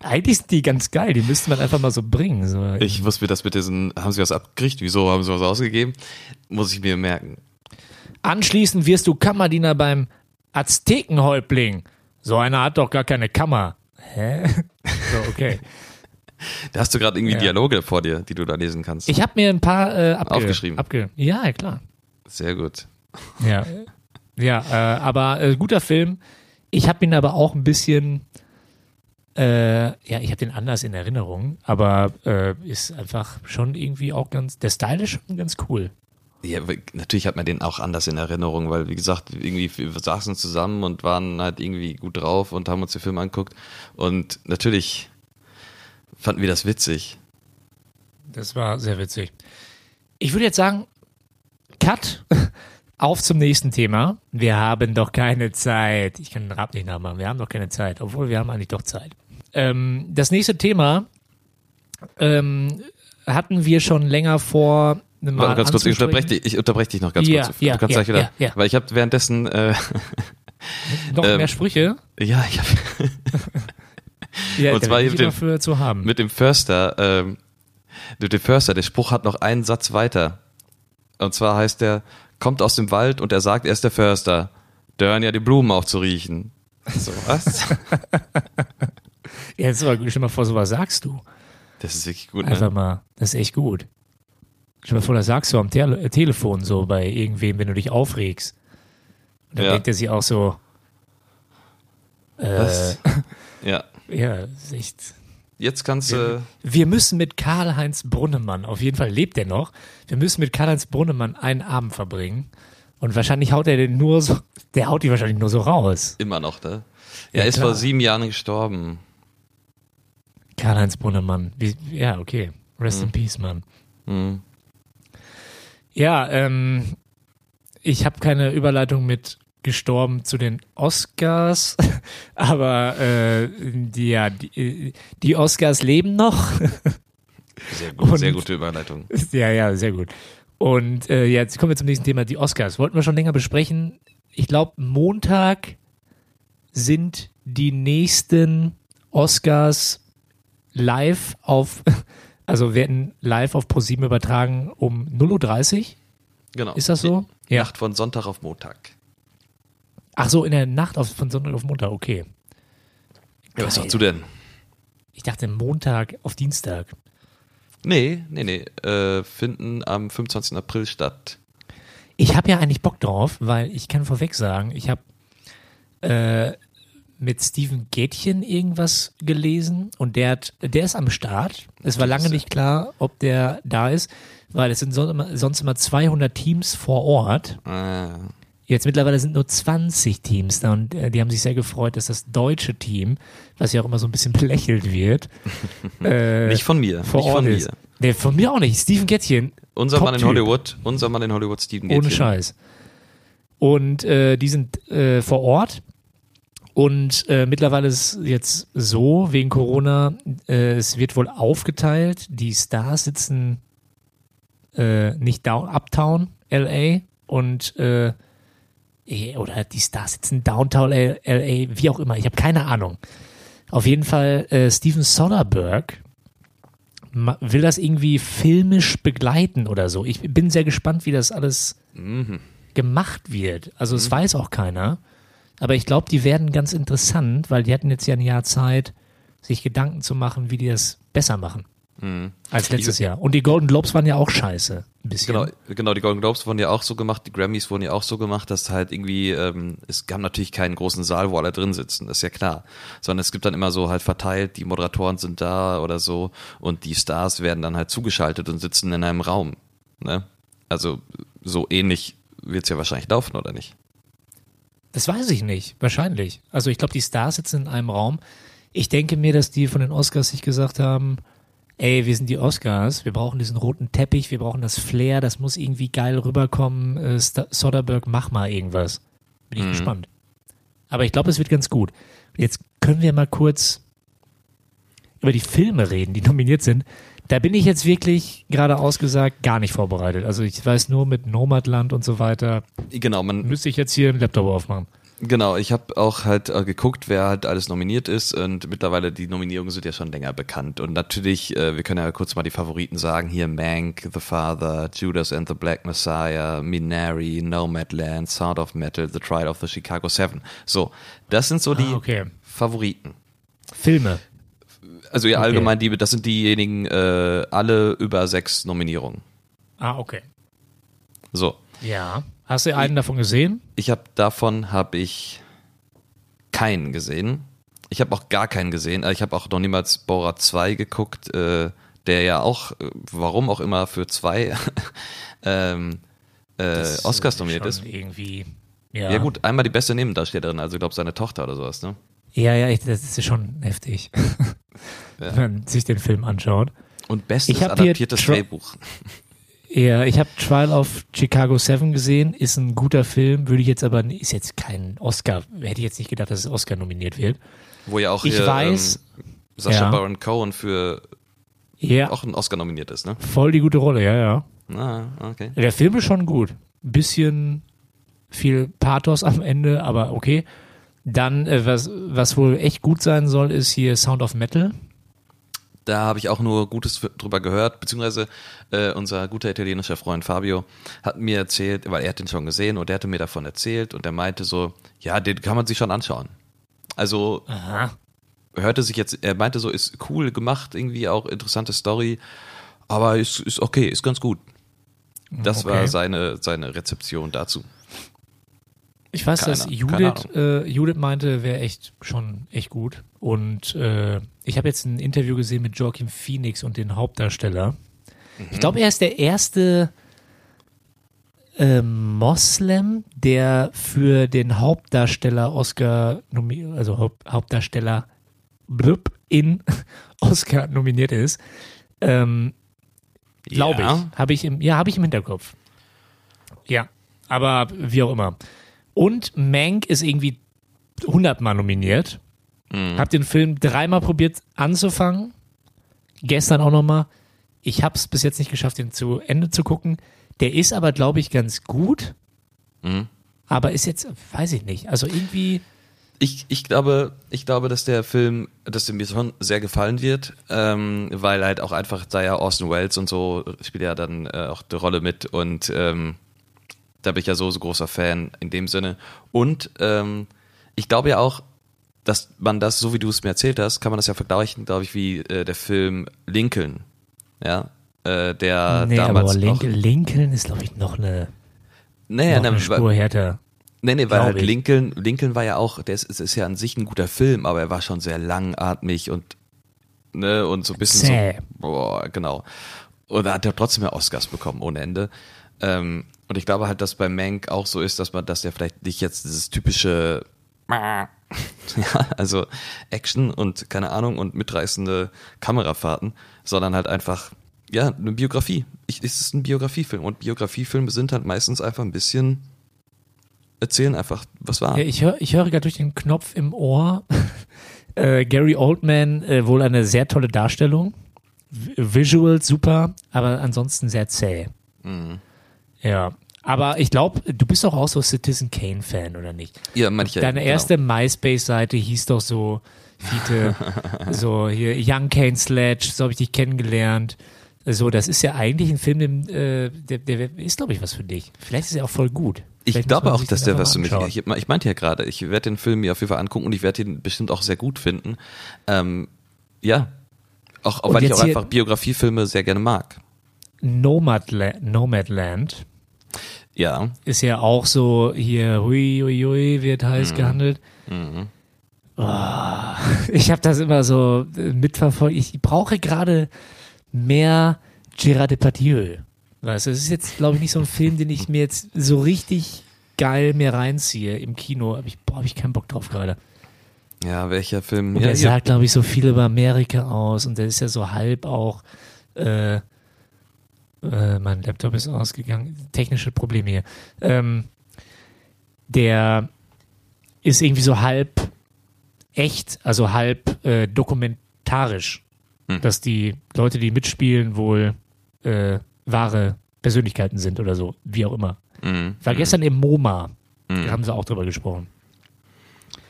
Eigentlich sind die ganz geil, die müsste man einfach mal so bringen. So. Ich wusste mir das mit diesen, haben sie was abgekriegt? Wieso haben sie was ausgegeben? Muss ich mir merken. Anschließend wirst du Kammerdiener beim Aztekenhäuptling. So einer hat doch gar keine Kammer. Hä? So, okay. Da hast du gerade irgendwie Ja. Dialoge vor dir, die du da lesen kannst. Ich habe mir ein paar äh, abge Aufgeschrieben. Abge ja, ja, klar. Sehr gut. Ja, ja äh, aber äh, guter Film. Ich habe ihn aber auch ein bisschen, äh, ja, ich habe den anders in Erinnerung, aber äh, ist einfach schon irgendwie auch ganz, der Style ist schon ganz cool. Ja, natürlich hat man den auch anders in Erinnerung, weil wie gesagt, irgendwie wir saßen zusammen und waren halt irgendwie gut drauf und haben uns den Film angeguckt und natürlich fanden wir das witzig. Das war sehr witzig. Ich würde jetzt sagen, Cut, auf zum nächsten Thema. Wir haben doch keine Zeit. Ich kann den Rap nicht nachmachen. Wir haben doch keine Zeit, obwohl wir haben eigentlich doch Zeit. Ähm, das nächste Thema ähm, hatten wir schon länger vor. Mal Warte, ganz kurz, ich unterbreche dich, ich unterbreche dich noch ganz Ja, kurz. ja, du kannst ja, gleich wieder, ja, weil ich habe währenddessen, äh, Noch ähm, mehr Sprüche? ja, ich habe Ja, und zwar mit dem- dafür zu haben. mit dem Förster, ähm, mit dem Förster, der Spruch hat noch einen Satz weiter. Und zwar heißt der, kommt aus dem Wald und er sagt, er ist der Förster. Da hören ja die Blumen auf zu riechen. So, was? Ja, Jetzt aber, stell mal vor, sowas sagst du. Das ist wirklich gut, Einfach ne? mal, das ist echt gut. Stell dir mal vor, das sagst du am Tele äh, Telefon so bei irgendwem, wenn du dich aufregst. Und dann Ja. denkt er sich auch so, äh, Was? Ja. ja, echt. Jetzt kannst du, Wir müssen mit Karl-Heinz Brunnemann, auf jeden Fall lebt er noch, wir müssen mit Karl-Heinz Brunnemann einen Abend verbringen. Und wahrscheinlich haut er den nur so, der haut die wahrscheinlich nur so raus. immer noch, ne? Ja, Er ist klar. vor sieben Jahren gestorben. Karl-Heinz Brunnemann. Wie, ja, okay. Rest Mhm. in Peace, Mann. Hm. Ja, ähm, ich habe keine Überleitung mit gestorben zu den Oscars, aber äh, die, ja, die, die Oscars leben noch. Sehr gut, Und- sehr gute Überleitung. ja, ja, sehr gut. Und äh, jetzt kommen wir zum nächsten Thema, die Oscars. Wollten wir schon länger besprechen. Ich glaube, Montag sind die nächsten Oscars live auf, also werden live auf ProSieben übertragen um 0.30 Uhr. Genau. Ist das so? Die Ja. Nacht von Sonntag auf Montag. Ach so, in der Nacht auf, von Sonntag auf Montag, okay. Ja, was sagst du denn? Ich dachte Montag auf Dienstag. Nee, nee, nee. Äh, finden am 25. April statt. Ich habe ja eigentlich Bock drauf, weil ich kann vorweg sagen, ich habe äh, mit Steven Gätchen irgendwas gelesen und der hat, der ist am Start. Es war lange nicht klar, ob der da ist, weil es sind sonst immer, sonst immer 200 Teams vor Ort. Ah, Jetzt mittlerweile sind nur 20 Teams da und äh, die haben sich sehr gefreut, dass das deutsche Team, was ja auch immer so ein bisschen belächelt wird, äh, nicht von mir. vor nicht Ort von ist. mir. Nee, von mir auch nicht. Steven Gätchen, Unser Mann in. Hollywood, unser Mann in Hollywood, Steven ohne Gätchen. Scheiß. Und äh, die sind äh, vor Ort. Und äh, mittlerweile ist es jetzt so, wegen Corona, äh, es wird wohl aufgeteilt. Die Stars sitzen äh, nicht down, Uptown, LA und äh, eh, oder die Stars sitzen Downtown LA, wie auch immer. Ich habe keine Ahnung. Auf jeden Fall äh, Steven Soderbergh will das irgendwie filmisch begleiten oder so. Ich bin sehr gespannt, wie das alles Mhm. gemacht wird. Also es weiß auch keiner. Aber ich glaube, die werden ganz interessant, weil die hatten jetzt ja ein Jahr Zeit, sich Gedanken zu machen, wie die das besser machen Mhm. als letztes Jahr. Und die Golden Globes waren ja auch scheiße. Ein bisschen. Genau, genau, die Golden Globes wurden ja auch so gemacht, die Grammys wurden ja auch so gemacht, dass halt irgendwie, ähm, es gab natürlich keinen großen Saal, wo alle drin sitzen, das ist ja klar. Sondern es gibt dann immer so halt verteilt, die Moderatoren sind da oder so und die Stars werden dann halt zugeschaltet und sitzen in einem Raum. Ne? Also so ähnlich wird's ja wahrscheinlich laufen, oder nicht? Das weiß ich nicht. Wahrscheinlich. Also ich glaube, die Stars sitzen in einem Raum. Ich denke mir, dass die von den Oscars sich gesagt haben, ey, wir sind die Oscars, wir brauchen diesen roten Teppich, wir brauchen das Flair, das muss irgendwie geil rüberkommen. Äh, Soderbergh, mach mal irgendwas. Bin ich Mhm. gespannt. Aber ich glaube, es wird ganz gut. Jetzt können wir mal kurz über die Filme reden, die nominiert sind. Da bin ich jetzt wirklich, gerade ausgesagt, gar nicht vorbereitet. Also ich weiß nur mit Nomadland und so weiter, Genau, man, müsste ich jetzt hier einen Laptop aufmachen. Genau, ich habe auch halt äh, geguckt, wer halt alles nominiert ist und mittlerweile die Nominierungen sind ja schon länger bekannt und natürlich, äh, wir können ja kurz mal die Favoriten sagen, hier Mank, The Father, Judas and the Black Messiah, Minari, Nomadland, Sound of Metal, The Trial of the Chicago Seven. So, das sind so die Ah, okay. Favoriten. Filme. Also ja, Okay. allgemein, die, das sind diejenigen, äh, alle über sechs Nominierungen. Ah, okay. So, Ja. Hast du einen davon gesehen? Ich habe davon habe ich keinen gesehen. Ich habe auch gar keinen gesehen. Also Ich habe auch noch niemals Borat 2 geguckt, äh, der ja auch, äh, warum auch immer, für zwei ähm, äh, Oscars ist nominiert ist. Irgendwie. Ja. Ja gut, einmal die beste Nebendarstellerin, also ich glaube seine Tochter oder sowas, ne? Ja, ja, ich, das ist schon heftig, Ja. wenn man sich den Film anschaut. Und bestes adaptiertes Drehbuch. Ja, ich habe Trial of Chicago 7 gesehen, ist ein guter Film, würde ich jetzt aber, ist jetzt kein Oscar, hätte ich jetzt nicht gedacht, dass es Oscar nominiert wird. Wo ja auch Ich hier, weiß- ähm, Sacha Ja. Baron Cohen für Ja, auch einen Oscar nominiert ist, ne? voll die gute Rolle, ja, ja. Ah, okay. Der Film ist schon gut. Bisschen viel Pathos am Ende, aber okay. Dann, äh, was, was wohl echt gut sein soll, ist hier Sound of Metal. Da habe ich auch nur Gutes drüber gehört, beziehungsweise äh, unser guter italienischer Freund Fabio hat mir erzählt, weil er hat den schon gesehen und er hatte mir davon erzählt und er meinte so, ja, den kann man sich schon anschauen. Also Aha. hörte sich jetzt, er meinte so, ist cool gemacht, irgendwie auch interessante Story, aber ist, ist okay, ist ganz gut. Das Okay. war seine, seine Rezeption dazu. Ich weiß, dass Keine- Judith, keine äh, Judith meinte, wäre echt schon echt gut. Und äh, ich habe jetzt ein Interview gesehen mit Joaquin Phoenix und den Hauptdarsteller. Ich glaube, er ist der erste äh, Moslem, der für den Hauptdarsteller Oscar nominiert, also Haupt, Hauptdarsteller blub, in Oscar nominiert ist. Ähm, Glaube Ja. ich. Habe ich im, ja, habe ich im Hinterkopf. Ja, aber wie auch immer. Und Mank ist irgendwie hundertmal nominiert. Mhm. Hab den Film dreimal probiert anzufangen. Gestern auch nochmal. Ich habe es bis jetzt nicht geschafft, den zu Ende zu gucken. Der ist aber, glaube ich, ganz gut. Mhm. Aber ist jetzt, weiß ich nicht. Also irgendwie, Ich, ich glaube, ich glaube, dass der Film, dass der mir schon sehr gefallen wird, ähm, weil halt auch einfach da ja Orson Welles und so spielt ja dann äh, auch die Rolle mit und ähm, da bin ich ja so, so großer Fan in dem Sinne. Und ähm, ich glaube ja auch, dass man das, so wie du es mir erzählt hast, kann man das ja vergleichen, glaube ich, wie äh, der Film Lincoln. Ja, äh, der nee, damals aber Link, auch, Lincoln ist, glaube ich, noch eine, nee, noch eine Spur härter. Nee, nee, weil halt. Lincoln, Lincoln war ja auch, der ist, ist, ist ja an sich ein guter Film, aber er war schon sehr langatmig und, ne, und so ein bisschen Zäh. so, boah, genau. Und da hat er trotzdem ja Oscars bekommen, ohne Ende. Ähm, und ich glaube halt, dass bei Mank auch so ist, dass man, dass der vielleicht nicht jetzt dieses typische, ja, also Action und keine Ahnung und mitreißende Kamerafahrten, sondern halt einfach, ja, eine Biografie. Ich, es ist ein Biografiefilm und Biografiefilme sind halt meistens einfach ein bisschen erzählen einfach, was war. Ja, ich, hör, ich höre gerade durch den Knopf im Ohr äh, Gary Oldman äh, wohl eine sehr tolle Darstellung. Visual super, aber ansonsten sehr zäh. Mhm. Ja. Aber ich glaube, du bist doch auch so Citizen Kane-Fan, oder nicht? Ja, manche. Deine genau. erste MySpace-Seite hieß doch so, Fiete, so hier Young Kane Sledge, so habe ich dich kennengelernt. So, das ist ja eigentlich ein Film, äh, der, der ist, glaube ich, was für dich. Vielleicht ist er auch voll gut. Ich Vielleicht muss glaube auch, dass der was für mich anschauen. Ich, ich meinte ja gerade, ich werde den Film mir auf jeden Fall angucken und ich werde ihn bestimmt auch sehr gut finden. Ähm, ja. Auch, auch weil ich auch einfach Biografiefilme sehr gerne mag. Nomadland, Nomadland Ja. ist ja auch so hier, hui, hui, hui, wird heiß gehandelt. Mhm. Oh, ich habe das immer so äh, mitverfolgt. Ich brauche gerade mehr Gérard Depardieu. Weißt du, es ist jetzt, glaube ich, nicht so ein Film, den ich mir jetzt so richtig geil mir reinziehe im Kino, habe ich, boah, hab ich keinen Bock drauf gerade. Ja, welcher Film? Und ja, der hier. sagt, glaube ich, so viel über Amerika aus und der ist ja so halb auch, äh, äh, mein Laptop ist ausgegangen, technische Probleme hier. Ähm, der ist irgendwie so halb echt, also halb äh, dokumentarisch, Hm. dass die Leute, die mitspielen, wohl äh, wahre Persönlichkeiten sind oder so, wie auch immer. Mhm. War gestern im MoMA, Mhm. da haben sie auch drüber gesprochen.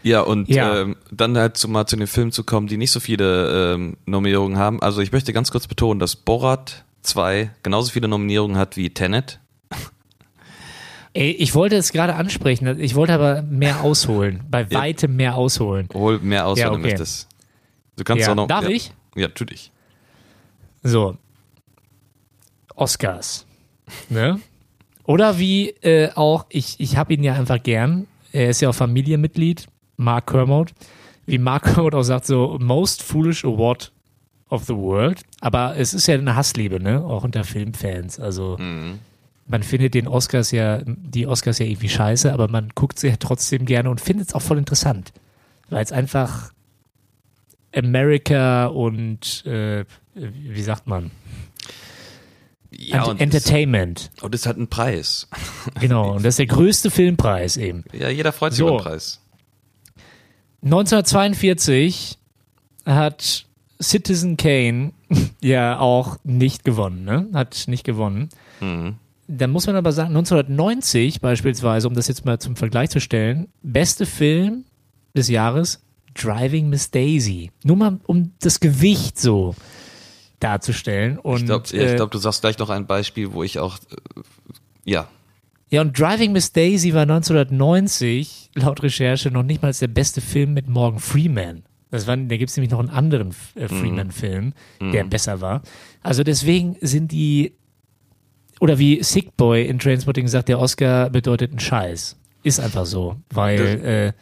Ja, und Ja. Ähm, dann halt zu, mal zu den Filmen zu kommen, die nicht so viele ähm, Nominierungen haben. Also ich möchte ganz kurz betonen, dass Borat 2 genauso viele Nominierungen hat wie Tenet. Ey, ich wollte es gerade ansprechen, ich wollte aber mehr ausholen, bei weitem mehr ausholen. Hol mehr aus, Ja, wenn du okay. möchtest. Du kannst Ja, auch noch. darf ja. ich? Ja, natürlich. So. Oscars. Ne? Oder wie äh, auch, ich, ich habe ihn ja einfach gern, er ist ja auch Familienmitglied, Mark Kermode, wie Mark Kermode auch sagt, so Most Foolish Award of the World. Aber es ist ja eine Hassliebe, ne? Auch unter Filmfans. Also Mhm. man findet den Oscars ja, die Oscars ja irgendwie scheiße, aber man guckt sie ja trotzdem gerne und findet es auch voll interessant. Weil es einfach America und äh, wie sagt man? Ja, und, Entertainment. und es hat einen Preis. Genau. Und das ist der größte Filmpreis eben. Ja, jeder freut sich So. über den Preis. 1942 hat Citizen Kane ja auch nicht gewonnen, ne? Hat nicht gewonnen. Mhm. Da muss man aber sagen, 1990 beispielsweise, um das jetzt mal zum Vergleich zu stellen, beste Film des Jahres, Driving Miss Daisy. Nur mal, um das Gewicht so darzustellen. Und, Ich glaube, äh, glaub, du sagst gleich noch ein Beispiel, wo ich auch. Äh, ja. ja, und Driving Miss Daisy war 1990, laut Recherche, noch nicht mal der beste Film mit Morgan Freeman. Das war, da gibt es nämlich noch einen anderen äh, Freeman-Film, der besser war. Also deswegen sind die, oder wie Sick Boy in Trainspotting sagt, der Oscar bedeutet ein Scheiß. Ist einfach so, weil,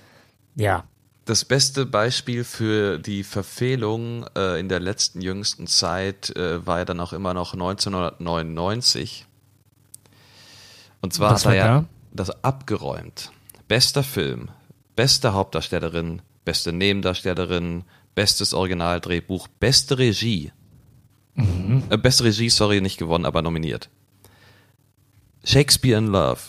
äh, ja, Das beste Beispiel für die Verfehlung äh, in der letzten jüngsten Zeit äh, war ja dann auch immer noch 1999. Und zwar Was hat er war ja da? das abgeräumt. Bester Film, beste Hauptdarstellerin, beste Nebendarstellerin, bestes Originaldrehbuch, beste Regie. Mhm. Äh, beste Regie, sorry, nicht gewonnen, aber nominiert. Shakespeare in Love.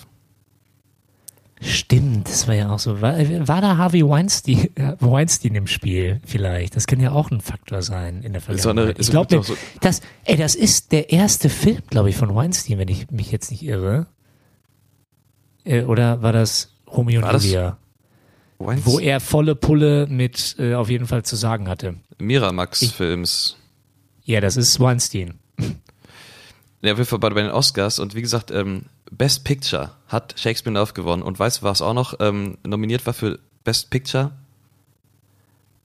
Stimmt, das war ja auch so. War, war da Harvey Weinstein, äh, Weinstein im Spiel vielleicht? Das kann ja auch ein Faktor sein in der Vergangenheit. ich glaube, so- das, ey, das ist der erste Film, glaube ich, von Weinstein, wenn ich mich jetzt nicht irre. Äh, oder war das Romeo und Julia? Weinst- Wo er volle Pulle mit äh, auf jeden Fall zu sagen hatte. Miramax-Films. Ja, das ist Weinstein. Ja, jeden Fall bei den Oscars und wie gesagt, ähm, Best Picture hat Shakespeare Love gewonnen und weißt du, was auch noch ähm, nominiert war für Best Picture?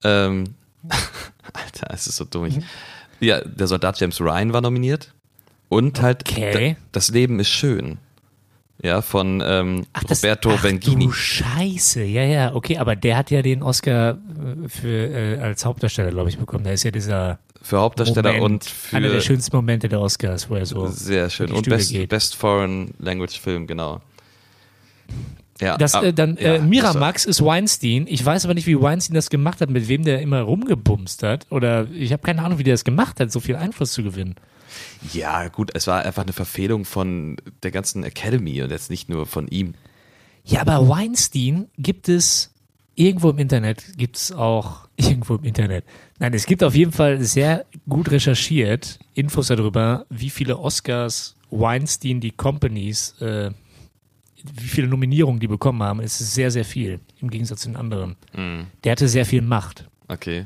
Ähm, Alter, es ist so dumm. Ich, ja, der Soldat James Ryan war nominiert und halt Okay. da, Das Leben ist schön. Ja, von ähm, Ach, das, Roberto ach, Benghini. Du Scheiße, ja, ja, okay, aber der hat ja den Oscar äh, für, äh, als Hauptdarsteller, glaube ich, bekommen. Da ist ja dieser Für Hauptdarsteller Moment, und für einer der schönsten Momente der Oscars, wo er so sehr schön. Und Stühle Best, geht. Best Foreign Language Film, genau. Ja, Das, ah, äh, dann ja, äh, Miramax ist Weinstein. Ich weiß aber nicht, wie Weinstein das gemacht hat, mit wem der immer rumgebumst hat. Oder ich habe keine Ahnung, wie der das gemacht hat, so viel Einfluss zu gewinnen. Ja, gut, es war einfach eine Verfehlung von der ganzen Academy und jetzt nicht nur von ihm. Ja, aber Weinstein gibt es irgendwo im Internet, gibt es auch irgendwo im Internet. Nein, es gibt auf jeden Fall sehr gut recherchiert Infos darüber, wie viele Oscars Weinstein die Companies, äh, wie viele Nominierungen die bekommen haben. Es ist sehr, sehr viel im Gegensatz zu den anderen. Mhm. Der hatte sehr viel Macht. Okay.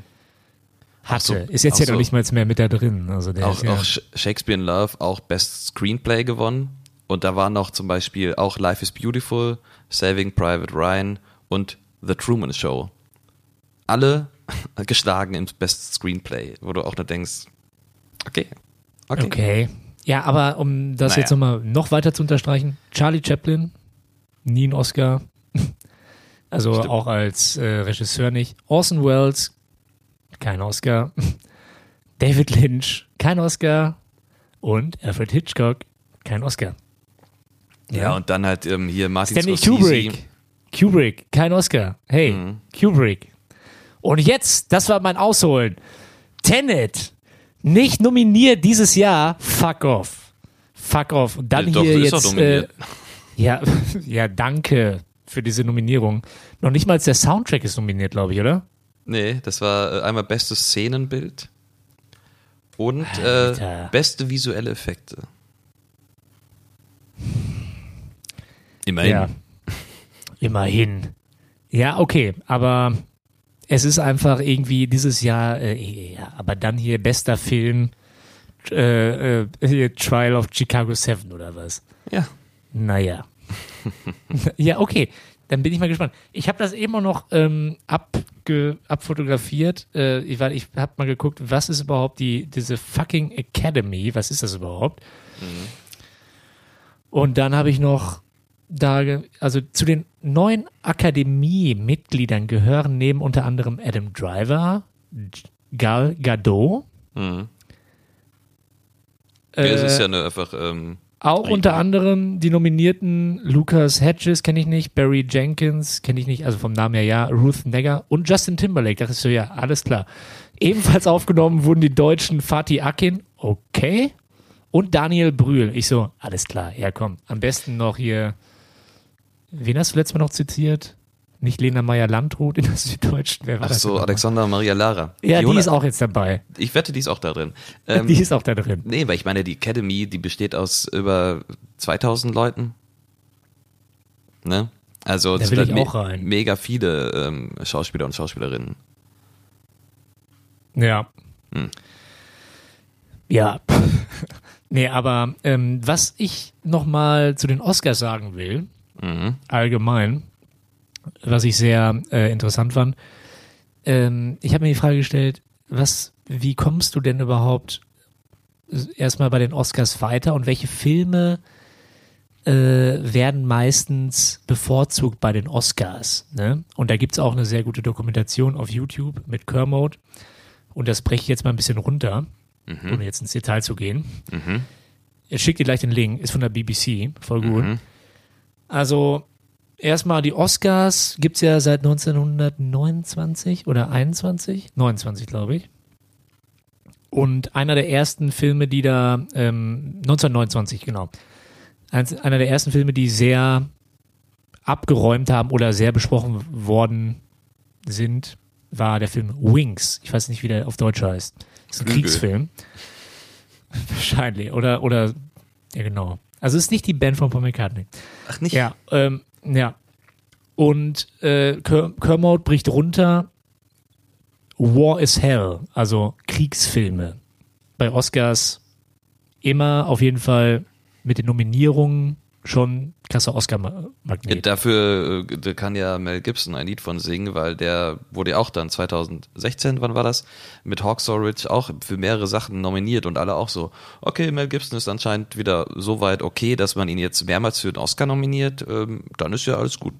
Hatte. so, ist jetzt auch ja noch so. nicht mal mehr mit da drin. Also der Auch, ja, auch Sh- Shakespeare in Love, auch Best Screenplay gewonnen. Und da waren noch zum Beispiel auch Life is Beautiful, Saving Private Ryan und The Truman Show. Alle geschlagen im Best Screenplay, wo du auch nur denkst, okay, okay. Okay. Ja, aber um das Naja. jetzt nochmal noch weiter zu unterstreichen, Charlie Chaplin, nie ein Oscar. Also Stimmt. auch als äh, Regisseur nicht. Orson Welles, kein Oscar. David Lynch, kein Oscar. Und Alfred Hitchcock, kein Oscar. Ja, und dann halt ähm, hier Martin Stanley Scorsese. Kubrick. Kubrick, kein Oscar. Hey, Mhm. Kubrick. Und jetzt, das war mein Ausholen. Tenet, nicht nominiert dieses Jahr. Fuck off. Fuck off. Und dann Ja, doch, hier ist doch jetzt. Äh, ja, ja, danke für diese Nominierung. Noch nicht mal der Soundtrack ist nominiert, glaube ich, oder? Nee, das war äh, einmal bestes Szenenbild und äh, beste visuelle Effekte. Immerhin. Ja. Immerhin. Ja, okay, aber es ist einfach irgendwie dieses Jahr, äh, ja, aber dann hier bester Film, äh, äh, Trial of Chicago 7 oder was? Ja. Naja. ja, okay. Dann bin ich mal gespannt. Ich habe das eben auch noch ähm, abge, abfotografiert. Äh, ich war- ich habe mal geguckt, was ist überhaupt die, diese fucking Academy? Was ist das überhaupt? Und dann habe ich noch da, also zu den neuen Akademie-Mitgliedern gehören neben unter anderem Adam Driver, Gal Gadot, Mhm. äh, es ist ja eine, einfach, ähm, Auch Rico. unter anderem die Nominierten Lucas Hedges kenne ich nicht, Barry Jenkins kenne ich nicht, also vom Namen her ja, Ruth Negger und Justin Timberlake. Da ist so, ja, alles klar. Ebenfalls aufgenommen wurden die Deutschen Fatih Akin, okay, und Daniel Brühl. Ich so, alles klar, ja komm. Am besten noch hier, wen hast du letztes Mal noch zitiert? Nicht Lena Meyer-Landrut in der Süddeutschen, wer war ach so? Alexander Maria Lara. Ja, die Fiona- ist auch jetzt dabei. Ich wette, die ist auch da drin. Ähm, die ist auch da drin. nee, weil ich meine, die Academy, die besteht aus über 2000 Leuten. Ne? Also, Da will ich halt auch rein. mega viele ähm, Schauspieler und Schauspielerinnen. Ja. Hm. Ja. nee, aber ähm, was ich nochmal zu den Oscars sagen will, Mhm. allgemein, was ich sehr äh, interessant fand, ähm, ich habe mir die Frage gestellt, was, wie kommst du denn überhaupt erstmal bei den Oscars weiter und welche Filme äh, werden meistens bevorzugt bei den Oscars? Ne? Und da gibt's auch eine sehr gute Dokumentation auf YouTube mit Kermode. Und das breche ich jetzt mal ein bisschen runter, ohne jetzt ins Detail zu gehen. Mhm. Ich schicke dir gleich den Link, ist von der BBC, voll gut. Mhm. Also, erstmal die Oscars gibt's ja seit 1929 oder 21? 29, glaube ich. Und einer der ersten Filme, die da, ähm, 1929, genau. Einer der ersten Filme, die sehr abgeräumt haben oder sehr besprochen worden sind, war der Film Wings. Ich weiß nicht, wie der auf Deutsch heißt. Das ist ein Flügel. Kriegsfilm. Wahrscheinlich. Oder, oder, ja, genau. Also, es ist nicht die Band von Paul McCartney. Ach, nicht? Ja, ähm, ja. Und äh, Ker- Kermode bricht runter. War is Hell, also Kriegsfilme. Bei Oscars immer auf jeden Fall mit den Nominierungen schon krasser Ja, Oscar-Magnet. dafür äh, kann ja Mel Gibson ein Lied von singen, weil der wurde ja auch dann 2016, wann war das, mit Hawksaw Ridge auch für mehrere Sachen nominiert und alle auch so, okay, Mel Gibson ist anscheinend wieder so weit okay, dass man ihn jetzt mehrmals für den Oscar nominiert, ähm, dann ist ja alles gut.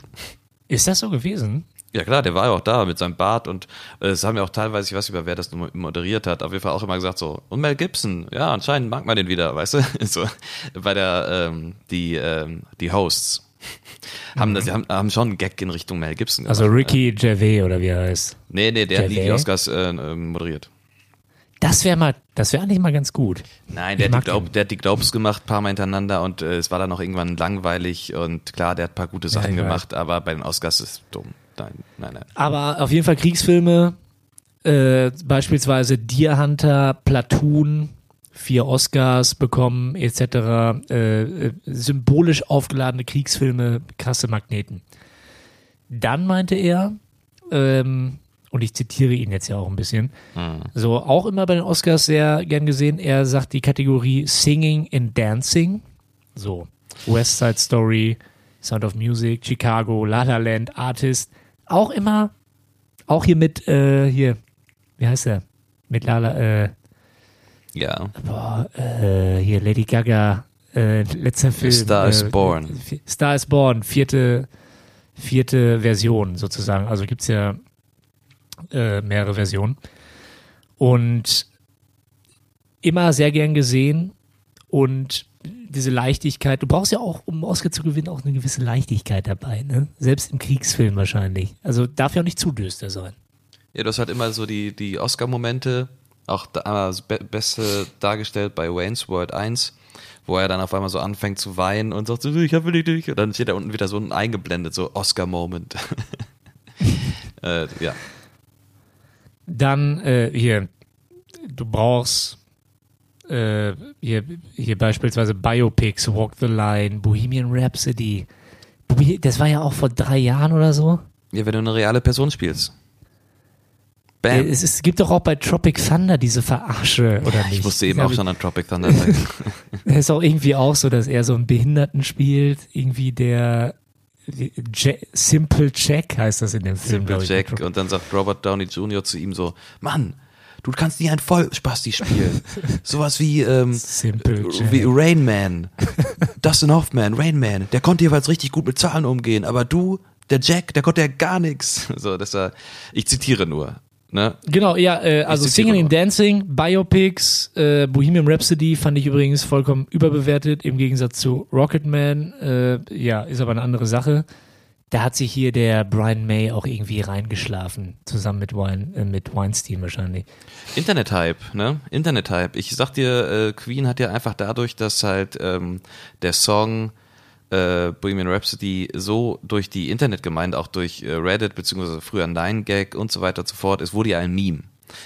Ist das so gewesen? Ja klar, der war ja auch da mit seinem Bart und äh, es haben ja auch teilweise, ich weiß nicht mehr, wer das mo- moderiert hat, auf jeden Fall auch immer gesagt so, und Mel Gibson, ja, anscheinend mag man den wieder, weißt du? so, bei der, ähm, die, ähm, die Hosts haben, das, haben, haben schon einen Gag in Richtung Mel Gibson gemacht. Also Ricky Gervais oder wie er heißt. Nee, nee, der hat nie die Gervais? Oscars äh, ähm, moderiert. Das wäre mal, das wäre eigentlich mal ganz gut. Nein, der hat, Glaub, der hat die Globes gemacht, paar Mal hintereinander und äh, es war dann auch irgendwann langweilig und klar, der hat ein paar gute Sachen weiß. gemacht, aber bei den Oscars ist es dumm. Nein, nein, nein. Aber auf jeden Fall Kriegsfilme, äh, beispielsweise Deer Hunter, Platoon, vier Oscars bekommen, etc. Äh, äh, symbolisch aufgeladene Kriegsfilme, krasse Magneten. Dann meinte er, ähm, und ich zitiere ihn jetzt ja auch ein bisschen, Hm. so auch immer bei den Oscars sehr gern gesehen, er sagt die Kategorie Singing and Dancing, so West Side Story, Sound of Music, Chicago, La La Land, Artist, auch immer, auch hier mit, äh, hier, wie heißt er? Mit La La, äh, Ja. boah, äh, hier Lady Gaga, äh, letzter Film. Star is äh, Born. Star is Born, vierte, vierte Version sozusagen. Also gibt's ja äh, mehrere Versionen. Und immer sehr gern gesehen und diese Leichtigkeit. Du brauchst ja auch, um einen Oscar zu gewinnen, auch eine gewisse Leichtigkeit dabei, ne? Selbst im Kriegsfilm wahrscheinlich. Also darf ja auch nicht zu düster sein. Ja, du hast halt immer so die, die Oscar-Momente, auch da, das Be Beste dargestellt bei Wayne's World 1, wo er dann auf einmal so anfängt zu weinen und sagt so, ich hab will dich. Und dann steht da unten wieder so ein eingeblendet, so Oscar-Moment. äh, ja. Dann äh, hier, du brauchst äh, hier, hier beispielsweise Biopics, Walk the Line, Bohemian Rhapsody. Das war ja auch vor drei Jahren oder so. Ja, wenn du eine reale Person spielst. Bam. Es, es, gibt doch auch bei Tropic Thunder diese Verarsche, oder nicht? Ich musste eben auch schon an Tropic Thunder denken. Es ist auch irgendwie auch so, dass er so einen Behinderten spielt, irgendwie der Jack, Simple Jack heißt das in dem Film. Simple Jack und dann sagt Robert Downey Jr. zu ihm so, Mann, du kannst nie ein Vollspasti spielen. Sowas wie, ähm, Simple Jack. wie Rain Man, Dustin Hoffman, Rain Man, der konnte jeweils richtig gut mit Zahlen umgehen, aber du, der Jack, der konnte ja gar nichts. So, das war, ich zitiere nur. Ne? Genau, ja, äh, also Singing and Dancing, Biopics, äh, Bohemian Rhapsody fand ich übrigens vollkommen überbewertet, im Gegensatz zu Rocketman. Äh, ja, ist aber eine andere Sache. Da hat sich hier der Brian May auch irgendwie reingeschlafen, zusammen mit, Wein, äh, mit Weinstein wahrscheinlich. Internet-Hype, ne? Internet-Hype. Ich sag dir, äh, Queen hat ja einfach dadurch, dass halt ähm, der Song äh, Bohemian Rhapsody so durch die Internetgemeinde, auch durch äh, Reddit beziehungsweise früher 9gag und so weiter und so fort, es wurde ja ein Meme.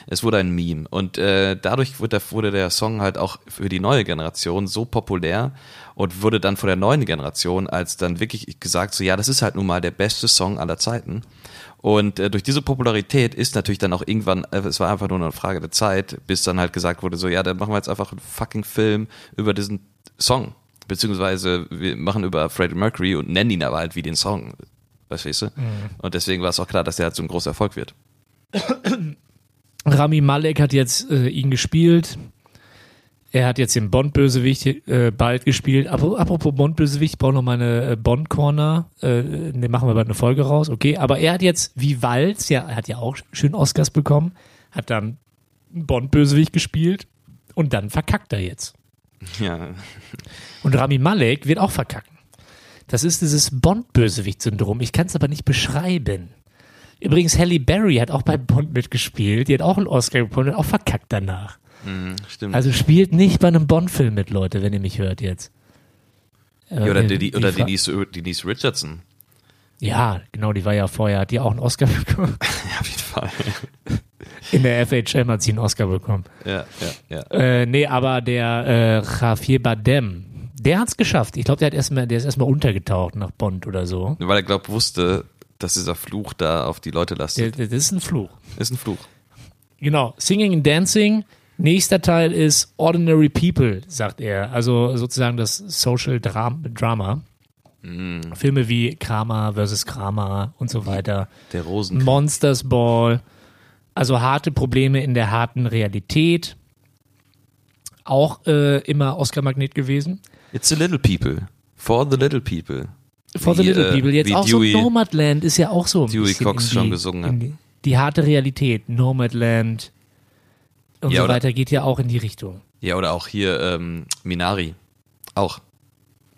Es wurde ein Meme und äh, dadurch wurde der, wurde der Song halt auch für die neue Generation so populär und wurde dann von der neuen Generation als dann wirklich gesagt so ja das ist halt nun mal der beste Song aller Zeiten und äh, durch diese Popularität ist natürlich dann auch irgendwann äh, es war einfach nur eine Frage der Zeit bis dann halt gesagt wurde so ja dann machen wir jetzt einfach einen fucking Film über diesen Song beziehungsweise wir machen über Freddie Mercury und nennen ihn aber halt wie den Song. Verstehst du? Mhm. Und deswegen war es auch klar, dass der halt so ein großer Erfolg wird. Rami Malek hat jetzt äh, ihn gespielt. Er hat jetzt den Bond-Bösewicht äh, bald gespielt. Apropos Bond-Bösewicht, ich brauche noch meine äh, Bond-Corner. Äh, ne, machen wir bald eine Folge raus. Okay, aber er hat jetzt, wie Walz, ja, er hat ja auch schön Oscars bekommen, hat dann Bond-Bösewicht gespielt und dann verkackt er jetzt. Ja. Und Rami Malek wird auch verkacken. Das ist dieses Bond-Bösewicht-Syndrom. Ich kann es aber nicht beschreiben. Übrigens, Halle Berry hat auch bei Bond mitgespielt. Die hat auch einen Oscar bekommen und auch verkackt danach. Mhm, stimmt. Also spielt nicht bei einem Bond-Film mit, Leute, wenn ihr mich hört jetzt. Ja, oder, die, die, oder Denise, Denise Richardson. Ja, genau, die war ja vorher, hat die auch einen Oscar bekommen. ja, auf jeden Fall. In der FHM hat sie einen Oscar bekommen. Ja, ja, ja. Äh, nee, aber der äh, Javier Bardem, der hat's geschafft. Ich glaube, der hat der ist erstmal untergetaucht nach Bond oder so. Weil er glaubt, wusste, dass dieser Fluch da auf die Leute lastet. Der, das ist ein Fluch. Ist ein Fluch. Genau. Singing and Dancing. Nächster Teil ist Ordinary People, sagt er. Also sozusagen das Social Drama. Mm. Filme wie Kramer vs. Kramer und so weiter. Der Rosen. Monsters Ball. Also harte Probleme in der harten Realität. Auch äh, immer Oscar-Magnet gewesen. It's the little people. For the little people. For wie, the little äh, people. Jetzt auch Dewey, so Nomadland ist ja auch so ein Dewey Cox schon gesungen hat. Die, die, harte Realität. Nomadland und ja, so oder, weiter geht ja auch in die Richtung. Ja, oder auch hier ähm, Minari. Auch.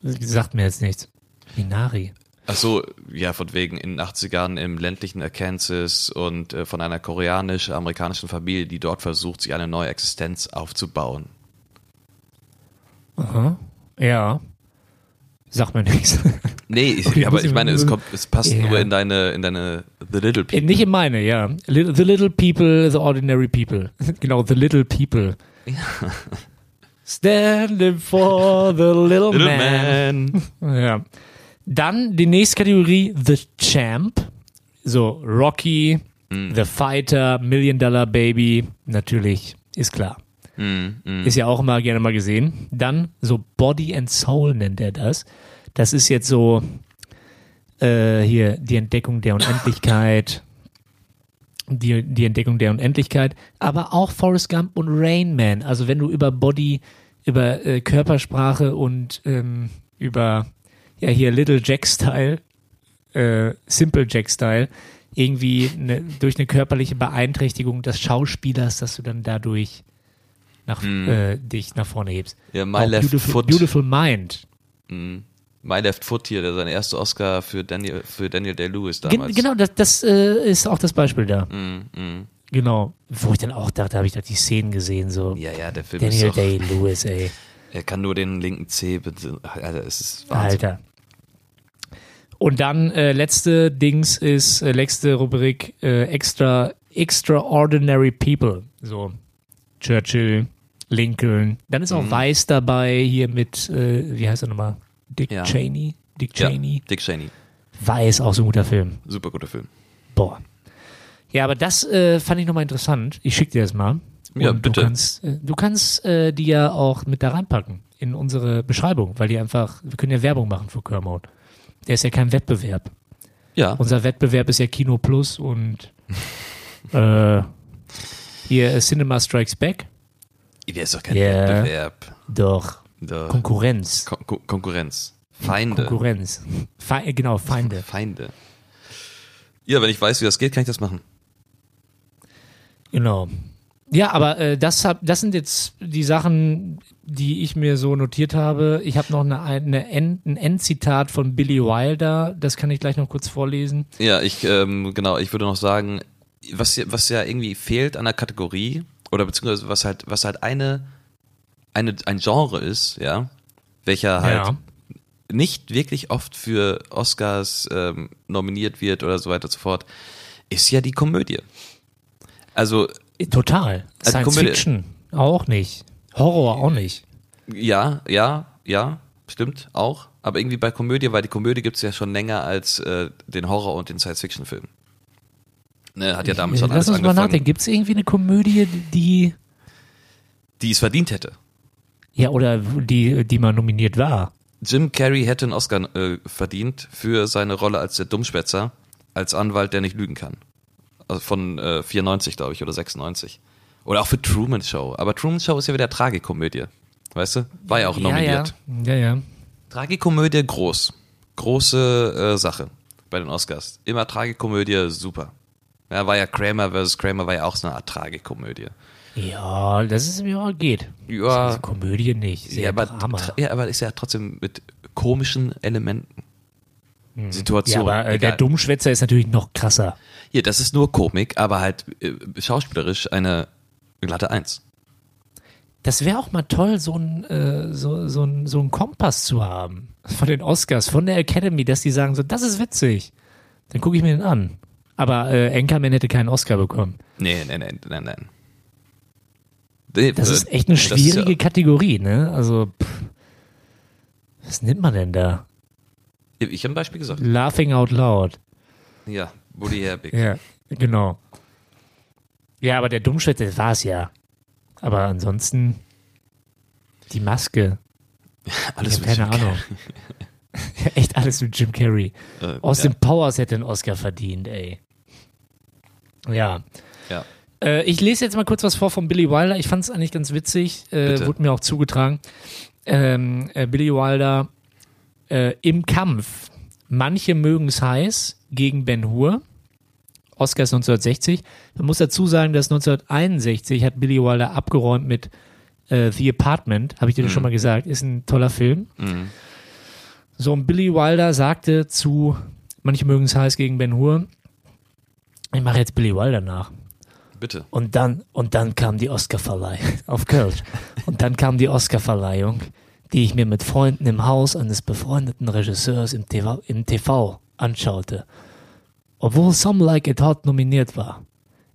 Sagt mir jetzt nichts. Minari. Ach so, ja, von wegen in den 80ern im ländlichen Arkansas und äh, von einer koreanisch-amerikanischen Familie, die dort versucht, sich eine neue Existenz aufzubauen. Aha. Ja. Sag mir nichts. Nee, okay, aber ich meine, es kommt, es passt yeah. nur in deine, in deine The Little People. Nicht in meine, ja. The Little People, The Ordinary People. genau, The Little People. Ja. Standing for the little, little man. man. Ja. Dann die nächste Kategorie, The Champ. So, Rocky, mm. The Fighter, Million Dollar Baby. Natürlich, ist klar. Mm, mm. Ist ja auch immer gerne mal gesehen. Dann so Body and Soul nennt er das. Das ist jetzt so äh, hier die Entdeckung der Unendlichkeit. Die, die Entdeckung der Unendlichkeit, aber auch Forrest Gump und Rain Man. Also wenn du über Body, über äh, Körpersprache und ähm, über ja hier Little Jack Style, äh, Simple Jack Style, irgendwie ne, durch eine körperliche Beeinträchtigung des Schauspielers, dass du dann dadurch nach, äh, dich nach vorne hebst. Ja, My Auch Left Beautiful, Foot. Beautiful Mind. My Left Foot hier, der sein erster Oscar für Daniel, für Daniel Day-Lewis Gen damals. genau, das, das äh, ist auch das Beispiel da. Mm, mm. Genau. Wo ich dann auch dachte, habe ich da die Szenen gesehen, so. Ja, ja, der Film Daniel ist Day-Lewis, ey. er kann nur den linken Zeh, bitte. Alter, es ist Wahnsinn. Alter. Und dann äh, letzte Dings ist, äh, letzte Rubrik, äh, extra, extraordinary people. So, Churchill, Lincoln. Dann ist auch Mhm. Weiß dabei, hier mit, äh, wie heißt er nochmal? Dick Ja. Cheney? Dick Ja, Cheney? Dick Cheney. Weiß, auch so ein guter Film. Super guter Film. Boah. Ja, aber das äh, fand ich nochmal interessant. Ich schicke dir das mal. Ja, Und bitte. Du kannst, äh, du kannst äh, die ja auch mit da reinpacken in unsere Beschreibung, weil die einfach, wir können ja Werbung machen für Kermode. Der ist ja kein Wettbewerb. Ja, Unser Wettbewerb ist ja Kino Plus und äh, hier äh, Cinema Strikes Back. Der ist doch kein Ja. Wettbewerb. Doch, Der Konkurrenz. Kon Kon Konkurrenz. Feinde. Konkurrenz. Fe genau, Feinde. Feinde. Ja, wenn ich weiß, wie das geht, kann ich das machen. Genau. Ja, aber äh, das, hab, das sind jetzt die Sachen, die ich mir so notiert habe. Ich habe noch eine, eine End, ein Endzitat von Billy Wilder. Das kann ich gleich noch kurz vorlesen. Ja, ich, ähm, genau, ich würde noch sagen, was, was ja irgendwie fehlt an der Kategorie, oder beziehungsweise was halt, was halt eine, eine, ein Genre ist, ja, welcher halt Ja. nicht wirklich oft für Oscars ähm, nominiert wird oder so weiter und so fort, ist ja die Komödie. Also, Total. Also Science Komödie- Fiction auch nicht. Horror auch nicht. ja, ja, ja, stimmt, auch. Aber irgendwie bei Komödie, weil die Komödie gibt's ja schon länger als äh, den Horror- und den Science-Fiction-Film. Ne, hat ja damals schon Lass alles uns mal nachdenken. Gibt es irgendwie eine Komödie, die, die es verdient hätte. ja, oder die, die mal nominiert war? Jim Carrey hätte einen Oscar äh, verdient für seine Rolle als der Dummschwätzer, als Anwalt, der nicht lügen kann. Also von äh, 94, glaube ich, oder 96. Oder auch für Truman Show. Aber Truman Show ist ja wieder Tragikomödie. Weißt du? War ja auch nominiert. Ja, ja. ja. Tragikomödie groß. Große äh, Sache bei den Oscars. Immer Tragikomödie, super. Ja, war ja Kramer vs. Kramer, war ja auch so eine Art Tragikomödie. Ja, das ist mir auch geht. Ja, Also Komödie nicht. Sehr ja, aber, ja, aber ist ja trotzdem mit komischen Elementen. Ja, Situation. aber äh, der. Dummschwätzer ist natürlich noch krasser. Hier, das ist nur Komik, aber halt äh, schauspielerisch eine glatte Eins. Das wäre auch mal toll, so ein, äh, so, so, ein, so ein Kompass zu haben von den Oscars, von der Academy, dass die sagen so, das ist witzig. Dann gucke ich mir den an. Aber äh, Anchorman hätte keinen Oscar bekommen. Nee, nee, nee, nein, nein. Nee, Das äh, ist echt eine das schwierige ja- Kategorie, ne? Also, pff, was nimmt man denn da? Ich habe ein Beispiel gesagt. Laughing out loud. Ja, Woody Herbig. Ja, genau. Ja, aber der Dummschwätzer war es ja. Aber ansonsten die Maske. Alles ich keine Ahnung. Echt alles mit Jim Carrey. Äh, Austin ja, Powers hätte einen Oscar verdient, ey. Ja. ja. Äh, ich lese jetzt mal kurz was vor von Billy Wilder. Ich fand es eigentlich ganz witzig. Äh, wurde mir auch zugetragen. Ähm, äh, Billy Wilder äh, im Kampf. Manche mögen es heiß gegen Ben Hur. Oscars 1960. Man muss dazu sagen, dass 1961 hat Billy Wilder abgeräumt mit äh, The Apartment. Habe ich dir das schon mal gesagt. Ist ein toller Film. Mhm. So, und Billy Wilder sagte zu, manche mögen es heiß gegen Ben Hur, ich mache jetzt Billy Wilder nach. Bitte. Und dann, und dann kam die Oscarverleihung auf Kölsch. Und dann kam die Oscarverleihung, die ich mir mit Freunden im Haus eines befreundeten Regisseurs im TV, im TV anschaute. Obwohl Some Like It Hot nominiert war.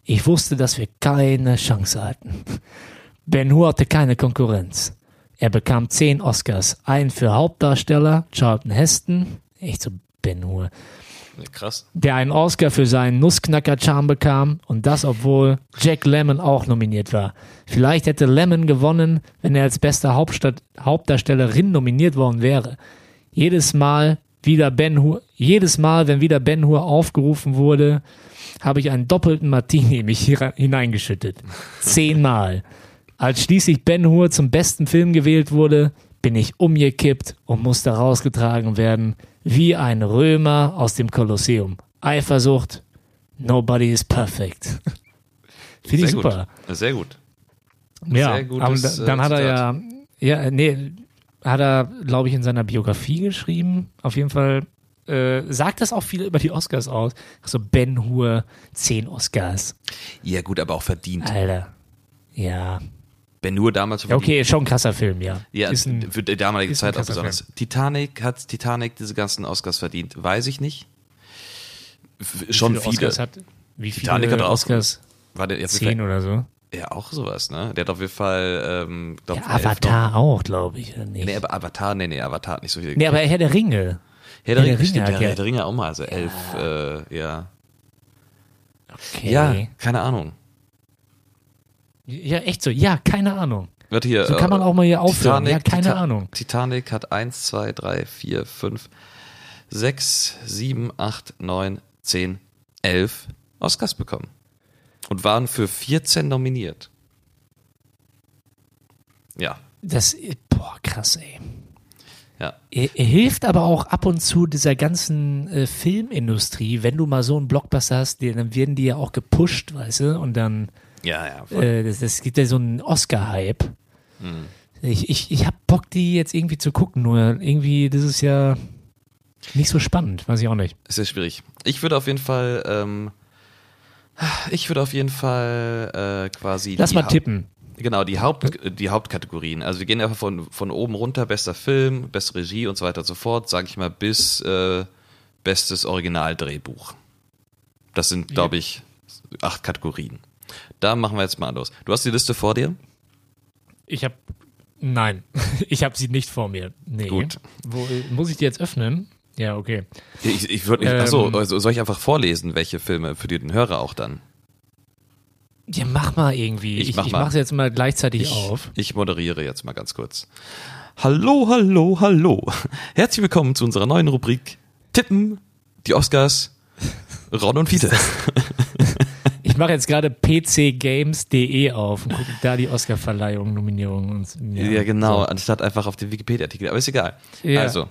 Ich wusste, dass wir keine Chance hatten. Ben Hur hatte keine Konkurrenz. Er bekam zehn Oscars. Einen für Hauptdarsteller, Charlton Heston. Echt so Ben Hur Krass. der einen Oscar für seinen Nussknacker-Charme bekam und das, obwohl Jack Lemmon auch nominiert war. Vielleicht hätte Lemmon gewonnen, wenn er als beste Hauptstadt Hauptdarstellerin nominiert worden wäre. Jedes Mal wieder Ben Hur, jedes Mal, wenn wieder Ben Hur aufgerufen wurde, habe ich einen doppelten Martini in mich hineingeschüttet. Zehnmal. Als schließlich Ben Hur zum besten Film gewählt wurde, bin ich umgekippt und musste rausgetragen werden, wie ein Römer aus dem Kolosseum. Eifersucht, nobody is perfect. Finde ich super. Gut. Sehr gut. Ja, Sehr gutes, dann äh, hat er ja, ja, nee, hat er, glaube ich, in seiner Biografie geschrieben. Auf jeden Fall äh, sagt das auch viel über die Oscars aus. So Ben Hur, zehn Oscars. Ja, gut, aber auch verdient. Alter. Ja. Ben nur damals Ja, okay, ist schon ein krasser Film, ja. Ja, ist ein, für die damalige Zeit auch besonders. Titanic hat Titanic diese ganzen Oscars verdient, weiß ich nicht. F schon wie viele. Oscars hat, wie viele Titanic hat auch- Oscars? War der jetzt Zehn oder so. Ja, auch sowas, ne? Der hat auf jeden Fall, ähm, glaub, Ja, Avatar auch, glaube ich, oder nicht? Nee, aber Avatar, nee, nee, Avatar hat nicht so viel. Nee, aber Herr der Ringe. Herr der Herr Ringe, der stimmt, Ringe der, hat ja- Herr der Ringe auch mal, also elf, äh, ja. Okay. Ja, keine Ahnung. Ja, echt so. Ja, keine Ahnung. Warte hier. So kann man äh, auch mal hier aufhören. Ja, keine Tita- Ahnung. Titanic hat 1, 2, 3, 4, 5, 6, 7, 8, 9, 10, 11 Oscars bekommen. Und waren für 14 nominiert. Ja, Das, boah, krass, ey. ja. Er, er hilft aber auch ab und zu dieser ganzen äh, Filmindustrie, wenn du mal so einen Blockbuster hast, dann werden die ja auch gepusht, weißt du, und dann, Ja, ja. voll. äh, das, das gibt ja so einen Oscar-Hype. Hm. Ich, ich, ich hab Bock, die jetzt irgendwie zu gucken, nur irgendwie, das ist ja nicht so spannend, weiß ich auch nicht. Ist ja schwierig. Ich würde auf jeden Fall, ähm, ich würde auf jeden Fall äh, quasi. Lass mal tippen. Genau, die, Haupt, die Hauptkategorien. Also wir gehen einfach von, von oben runter, bester Film, beste Regie und so weiter und so fort, sage ich mal, bis äh, bestes Originaldrehbuch. Das sind, glaube ich, acht Kategorien. Da machen wir jetzt mal los. Du hast die Liste vor dir? Ich hab, nein, ich habe sie nicht vor mir. Nee. Gut. Wo, muss ich die jetzt öffnen? Ja, okay. Ich, ich würde, Ähm. achso, also soll ich einfach vorlesen, welche Filme für den Hörer auch dann? Ja, mach mal irgendwie. Ich Ich, mach ich, mach's jetzt mal gleichzeitig Ich, auf. ich moderiere jetzt mal ganz kurz. Hallo, hallo, hallo. Herzlich willkommen zu unserer neuen Rubrik Tippen, die Oscars, Ron und Fiete. Ich mache jetzt gerade pcgames.de auf und gucke da die Oscar-Verleihung, Nominierungen und Ja, genau, anstatt einfach auf den Wikipedia-Artikel. Aber ist egal. Ja. Also,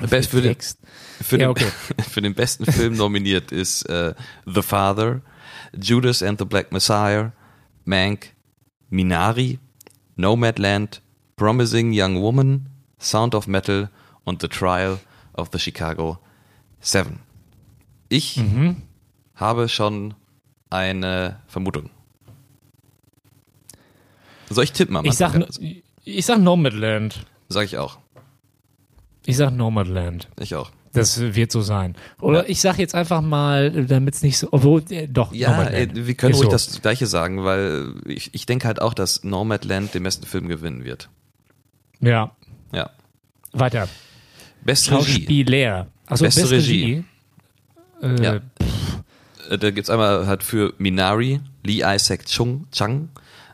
So. Best für den- für, Ja, den, okay. für den besten Film nominiert ist äh, The Father, Judas and the Black Messiah, Mank, Minari, Nomadland, Promising Young Woman, Sound of Metal und The Trial of the Chicago Seven. Ich Mhm. habe schon eine Vermutung. Soll ich tippen am Ich sag, ich sag Nomadland. sag ich auch. Ich sag Nomadland. Ich auch. Das wird so sein. Oder Ja. ich sag jetzt einfach mal, damit es nicht so, obwohl, äh, doch, Ja, Nomadland. äh, wir können ruhig so. das Gleiche sagen, weil ich, ich denke halt auch, dass Nomadland den besten Film gewinnen wird. Ja, Ja. weiter. Beste Regie. Schauspieler. Achso, Beste beste, Regie. Regie. Äh, Ja. Äh, Da gibt's einmal halt für Minari, Lee Isaac Chung, Chang,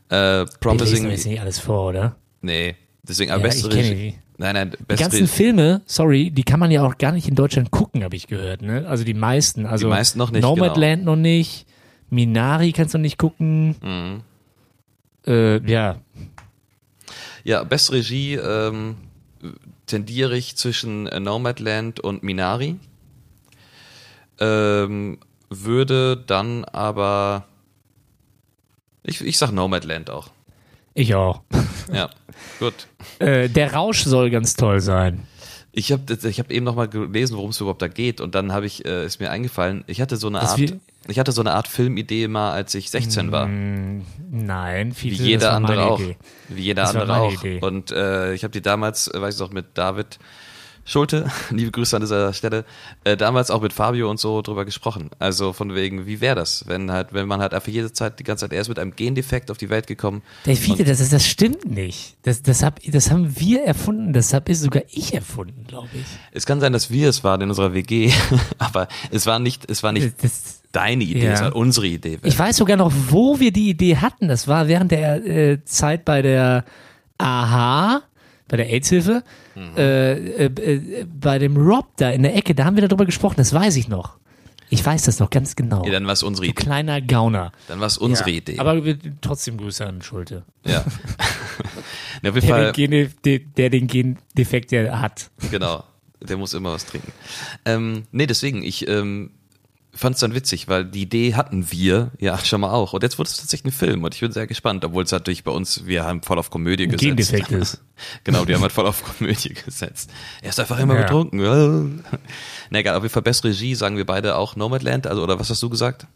äh, Promising. wir jetzt nicht alles vor, oder? Nee, deswegen aber Ja, beste ich kenne Regie. die. Nein, nein, Die ganzen. Filme, sorry, die kann man ja auch gar nicht in Deutschland gucken, habe ich gehört. Ne? Also die meisten. Also Die meisten noch nicht, genau. Nomadland noch nicht. Minari kannst du nicht gucken. Mhm. Äh, ja, Ja, beste Regie ähm, tendiere ich zwischen äh, Nomadland und Minari. Ähm, würde dann aber. Ich, ich sag Nomadland auch. ich auch. Ja, gut. Äh, der Rausch soll ganz toll sein. Ich habe ich hab eben noch mal gelesen, worum es überhaupt da geht und dann habe ich äh, ist mir eingefallen, ich hatte so eine Das Art ich hatte so eine Art Filmidee mal, als ich 16 war. Mm, nein, Wie Fiete, jeder andere auch. Idee. Wie jeder Das andere auch. Idee. Und äh, ich habe die damals, äh, weiß ich noch, mit David Schulte, liebe Grüße an dieser Stelle, äh, damals auch mit Fabio und so drüber gesprochen. Also von wegen, wie wäre das, wenn halt, wenn man halt einfach jede Zeit, die ganze Zeit, er ist mit einem Gendefekt auf die Welt gekommen. Der Fiete, das, ist, das stimmt nicht. Das, das, hab, das haben wir erfunden. Das habe sogar ich erfunden, glaube ich. Es kann sein, dass wir es waren in unserer WG, aber es war nicht, es war nicht Das, deine Idee, Ja. es war unsere Idee. ich weiß sogar noch, wo wir die Idee hatten. Das war während der äh, Zeit bei der AHA, bei der AIDS-Hilfe, Mhm. äh, äh, äh, bei dem Rob da in der Ecke. Da haben wir darüber gesprochen. Das weiß ich noch. Ich weiß das noch ganz genau. ja, dann war es unsere du Idee. kleiner Gauner. Dann war es unsere Ja. Idee. Aber wir- trotzdem Grüße an Schulte. ja. Der Fall, den, Gen, der den Gendefekt ja hat. genau. Der muss immer was trinken. Ähm, nee, deswegen, ich ähm, fand es dann witzig, weil die Idee hatten wir ja schon mal auch. Und jetzt wurde es tatsächlich ein Film und ich bin sehr gespannt, obwohl es natürlich bei uns, wir haben voll auf Komödie gesetzt. Gendefekt ist. genau, die haben halt voll auf Komödie gesetzt. Er ist einfach immer Ja. betrunken. Na egal, auf jeden Fall beste Regie sagen wir beide auch Nomadland, also oder was hast du gesagt?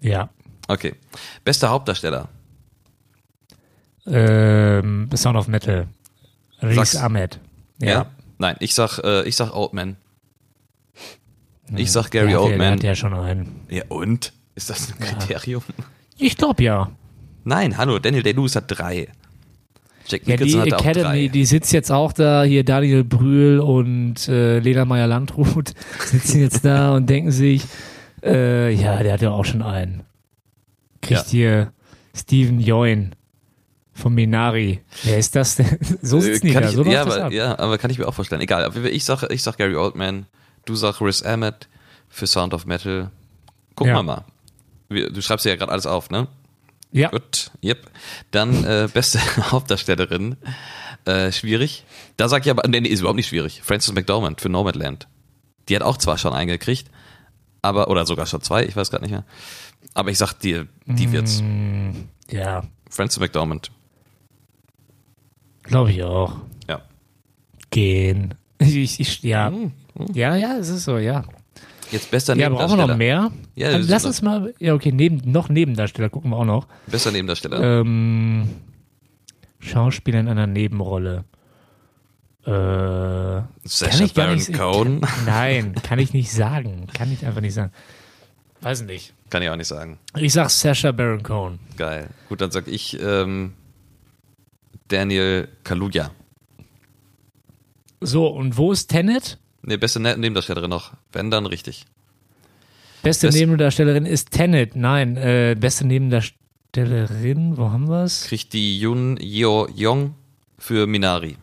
Ja. Okay. Bester Hauptdarsteller. Ähm, Sound of Metal. Riz Sag's. Ahmed. Ja. Nein, ich sag, äh, ich sag Oldman. Ich sag Gary ja, Der Oldman. hat ja schon einen. Ja, und? Ist das ein Kriterium? Ich glaube ja. Nein, hallo, Daniel Day-Lewis hat drei. Jack Ja, die Nicholson hat auch Academy, drei. die sitzt jetzt auch da, hier Daniel Brühl und äh, Lena Meyer-Landrut sitzen jetzt da und denken sich, äh, ja, der hat ja auch schon einen. Kriegt Ja. hier Steven Yeun von Minari. Wer ist das denn? so sitzen die Äh, kann da, ich, so ja, das aber, ab. ja, aber kann ich mir auch vorstellen. Egal, ich sag, ich sag Gary Oldman, du sag Riz Ahmed für Sound of Metal. Gucken Ja. wir mal. Du schreibst ja gerade alles auf, ne? Ja, Gut, yep. Dann äh, beste Hauptdarstellerin. Äh, schwierig. Da sag ich aber, nee, nee, ist überhaupt nicht schwierig. Frances McDormand für Nomadland. Die hat auch zwar schon eingekriegt, aber, oder sogar schon zwei, ich weiß gerade nicht mehr. Aber ich sag dir, die wird's. ja, Frances McDormand. glaube ich auch. Ja. Gehen. Ich, ich, ja. Hm, ja, ja, es ist so, ja. Jetzt bester Ja, brauchen wir noch mehr? Ja, das lass uns mal, ja, okay, neben, noch Nebendarsteller gucken wir auch noch. Bester Nebendarsteller. Ähm, Schauspieler in einer Nebenrolle. Äh, Sacha ich Baron nicht, Cohen. Kann, nein, kann ich nicht sagen. Kann ich einfach nicht sagen. Weiß nicht. Kann ich auch nicht sagen. Ich sag Sasha Baron Cohen. Geil. Gut, dann sag ich ähm, Daniel Kaluuya. So, und wo ist Tenet? Ne, beste Ne- Nebendarstellerin noch. Wenn, dann richtig. Beste Best- Nebendarstellerin ist Tenet. Nein, äh, beste Nebendarstellerin, wo haben wir's? Kriegt die Yun Yeo Yong für Minari.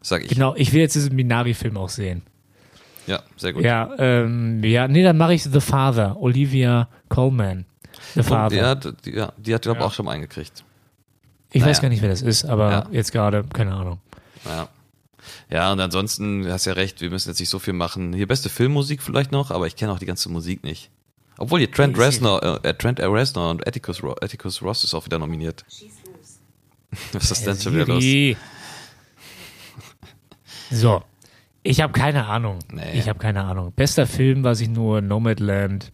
Sag ich. Genau, ich will jetzt diesen Minari-Film auch sehen. Ja, sehr gut. Ja, ähm, ja, nee, dann mache ich The Father, Olivia Colman. The Father. ja, d- die, ja, die hat, glaube ich, Ja. auch schon mal eingekriegt. ich weiß naja. gar nicht, wer das ist, aber Ja. jetzt gerade, keine Ahnung. Ja. Ja, und ansonsten, du hast ja recht, wir müssen jetzt nicht so viel machen. Hier beste Filmmusik vielleicht noch, aber ich kenne auch die ganze Musik nicht. Obwohl hier Trent? Reznor, äh, Trent Reznor und Atticus, Ro Atticus Ross ist auch wieder nominiert. Was ist das denn schon wieder los? So, ich habe keine Ahnung. Nee. Ich habe keine Ahnung. Bester Film weiß ich nur Nomadland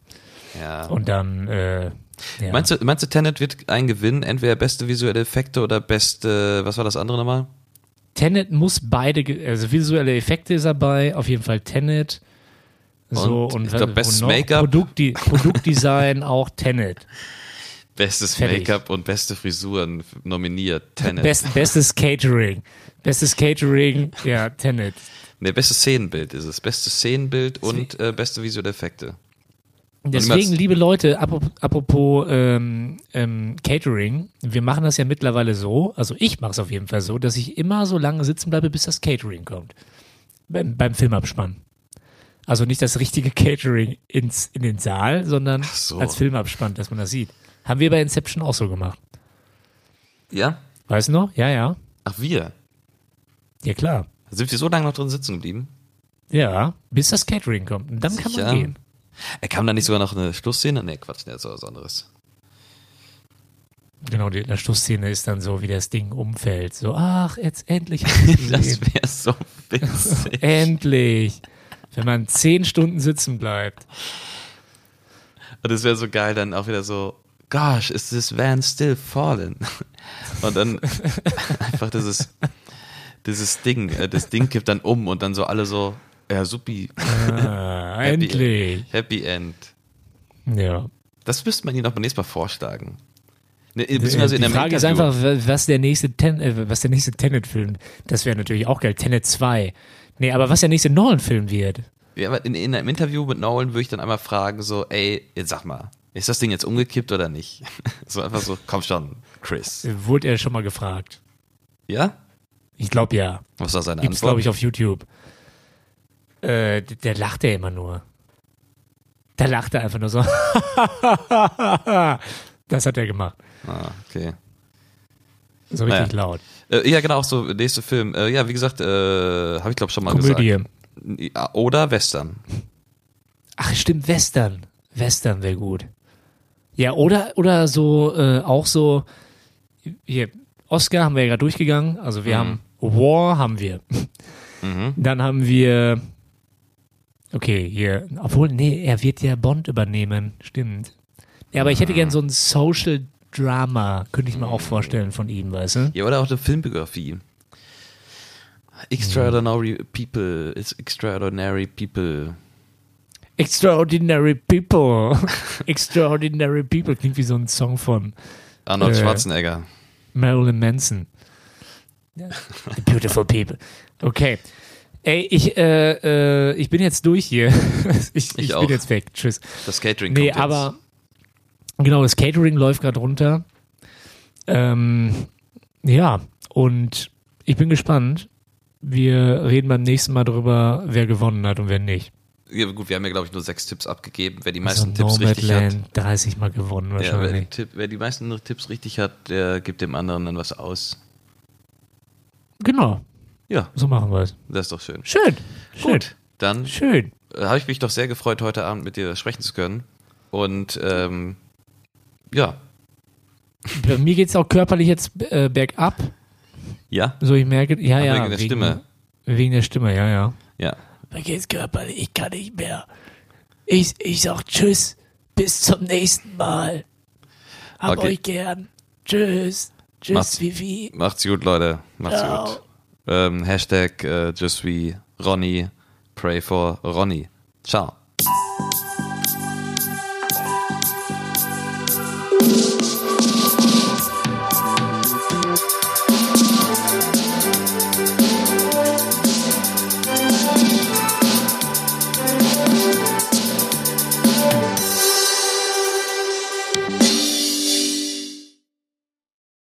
Ja. und dann, äh, ja. Meinst du, meinst du, Tenet wird einen gewinnen? Entweder beste visuelle Effekte oder beste, was war das andere nochmal? Tenet muss beide, also visuelle Effekte ist dabei, auf jeden Fall Tenet. So, Und und, ich glaub, bestes? Make-up. Produktde Produktdesign auch Tenet. Bestes. Make-up und beste Frisuren nominiert. Tenet. Best, bestes Catering. Bestes Catering, ja, Tenet. Ne, bestes Szenenbild ist es. Bestes Szenenbild und äh, beste visuelle Effekte. Deswegen, liebe Leute, apropos, ähm, ähm, Catering, wir machen das ja mittlerweile so, also ich mache es auf jeden Fall so, dass ich immer so lange sitzen bleibe, bis das Catering kommt. Beim, beim Filmabspann. Also nicht das richtige Catering ins, in den Saal, sondern so. als Filmabspann, dass man das sieht. Haben wir bei Inception auch so gemacht. Ja? Weißt du noch? Ja, ja. Ach, wir. Ja, klar. Sind wir so lange noch drin sitzen geblieben? Ja, bis das Catering kommt. Und dann kann Sicher? man gehen. Er kam da nicht sogar noch eine Schlussszene? Nee, Quatsch, der ist was anderes. Genau, die, die Schlussszene ist dann so, wie das Ding umfällt. So, ach, jetzt endlich. Das wäre so witzig. Endlich. Wenn man zehn Stunden sitzen bleibt. Und es wäre so geil, dann auch wieder so, gosh, is this van still falling? Und dann einfach dieses, dieses Ding, äh, das Ding kippt dann um und dann so alle so, ja, supi, Ah, Happy endlich. Happy End. Ja. Das müsste man ihnen auch beim nächsten Mal vorschlagen. Ne, Die, in die Frage ist Interview. einfach, wa- was der nächste, Ten, äh, was der nächste Tenet-Film, das wäre natürlich auch geil. Tenet 2. Nee, aber was der nächste Nolan-Film wird. Ja, aber in, in einem Interview mit Nolan würde ich dann einmal fragen, so, ey, jetzt sag mal, ist das Ding jetzt umgekippt oder nicht? So einfach so, komm schon, Chris. Wurde er schon mal gefragt. Ja? Ich glaube ja. Was war seine Gibt's, Antwort? glaube ich, auf YouTube. Äh, der lacht ja immer nur. Da lacht er einfach nur so. das hat er gemacht. ah, okay. So richtig Naja. laut. Äh, ja, genau, auch so, nächste Film. Äh, ja, wie gesagt, äh, habe ich glaube schon mal Komödie. gesagt. Ja, Oder Western. Ach, stimmt, Western. Western wäre gut. Ja, oder, oder so, äh, auch so, hier, Oscar haben wir ja gerade durchgegangen. Also wir Mhm. haben War haben wir. Mhm. Dann haben wir, okay, hier, obwohl, nee, er wird ja Bond übernehmen. Stimmt. Ja, aber ich hätte gern so ein Social Drama, könnte ich mir auch vorstellen von ihm, weißt du? Ja, oder auch eine Filmbiografie. Extraordinary People, it's extraordinary people. Extraordinary People. Extraordinary People klingt wie so ein Song von Arnold Äh. Schwarzenegger. Marilyn Manson. The Beautiful People. Okay. Ey, ich, äh, äh, ich bin jetzt durch hier. ich ich, auch. bin jetzt weg. Tschüss. Das Catering Nee, kommt jetzt. aber genau, das Catering läuft gerade runter. Ähm, ja, und ich bin gespannt. Wir reden beim nächsten Mal darüber, wer gewonnen hat und wer nicht. Ja, gut, wir haben ja, glaube ich, nur sechs Tipps abgegeben. Wer die Also meisten Tipps richtig hat. Nomadland 30 Mal gewonnen Ja, wer, wahrscheinlich. den Tipp, wer die meisten Tipps richtig hat, der gibt dem anderen dann was aus. Genau, Ja, so machen wir es. das ist doch schön. Schön. Schön. Gut, dann Schön. äh, habe ich mich doch sehr gefreut, heute Abend mit dir sprechen zu können. Und ähm, ja, Bei mir geht es auch körperlich jetzt äh, bergab. ja, So, ich merke, ja, Ach, ja. wegen der Stimme. Wegen der Stimme, ja, ja. ja. Mir geht's körperlich, ich kann nicht mehr. Ich, ich sag Tschüss, bis zum nächsten Mal. Hab Okay. euch gern. Tschüss. Tschüss, Macht's- Vivi. Macht's gut, Leute. Macht's Ciao. gut. Ähm, Hashtag äh, Ronny, pray for Ronny. Ciao.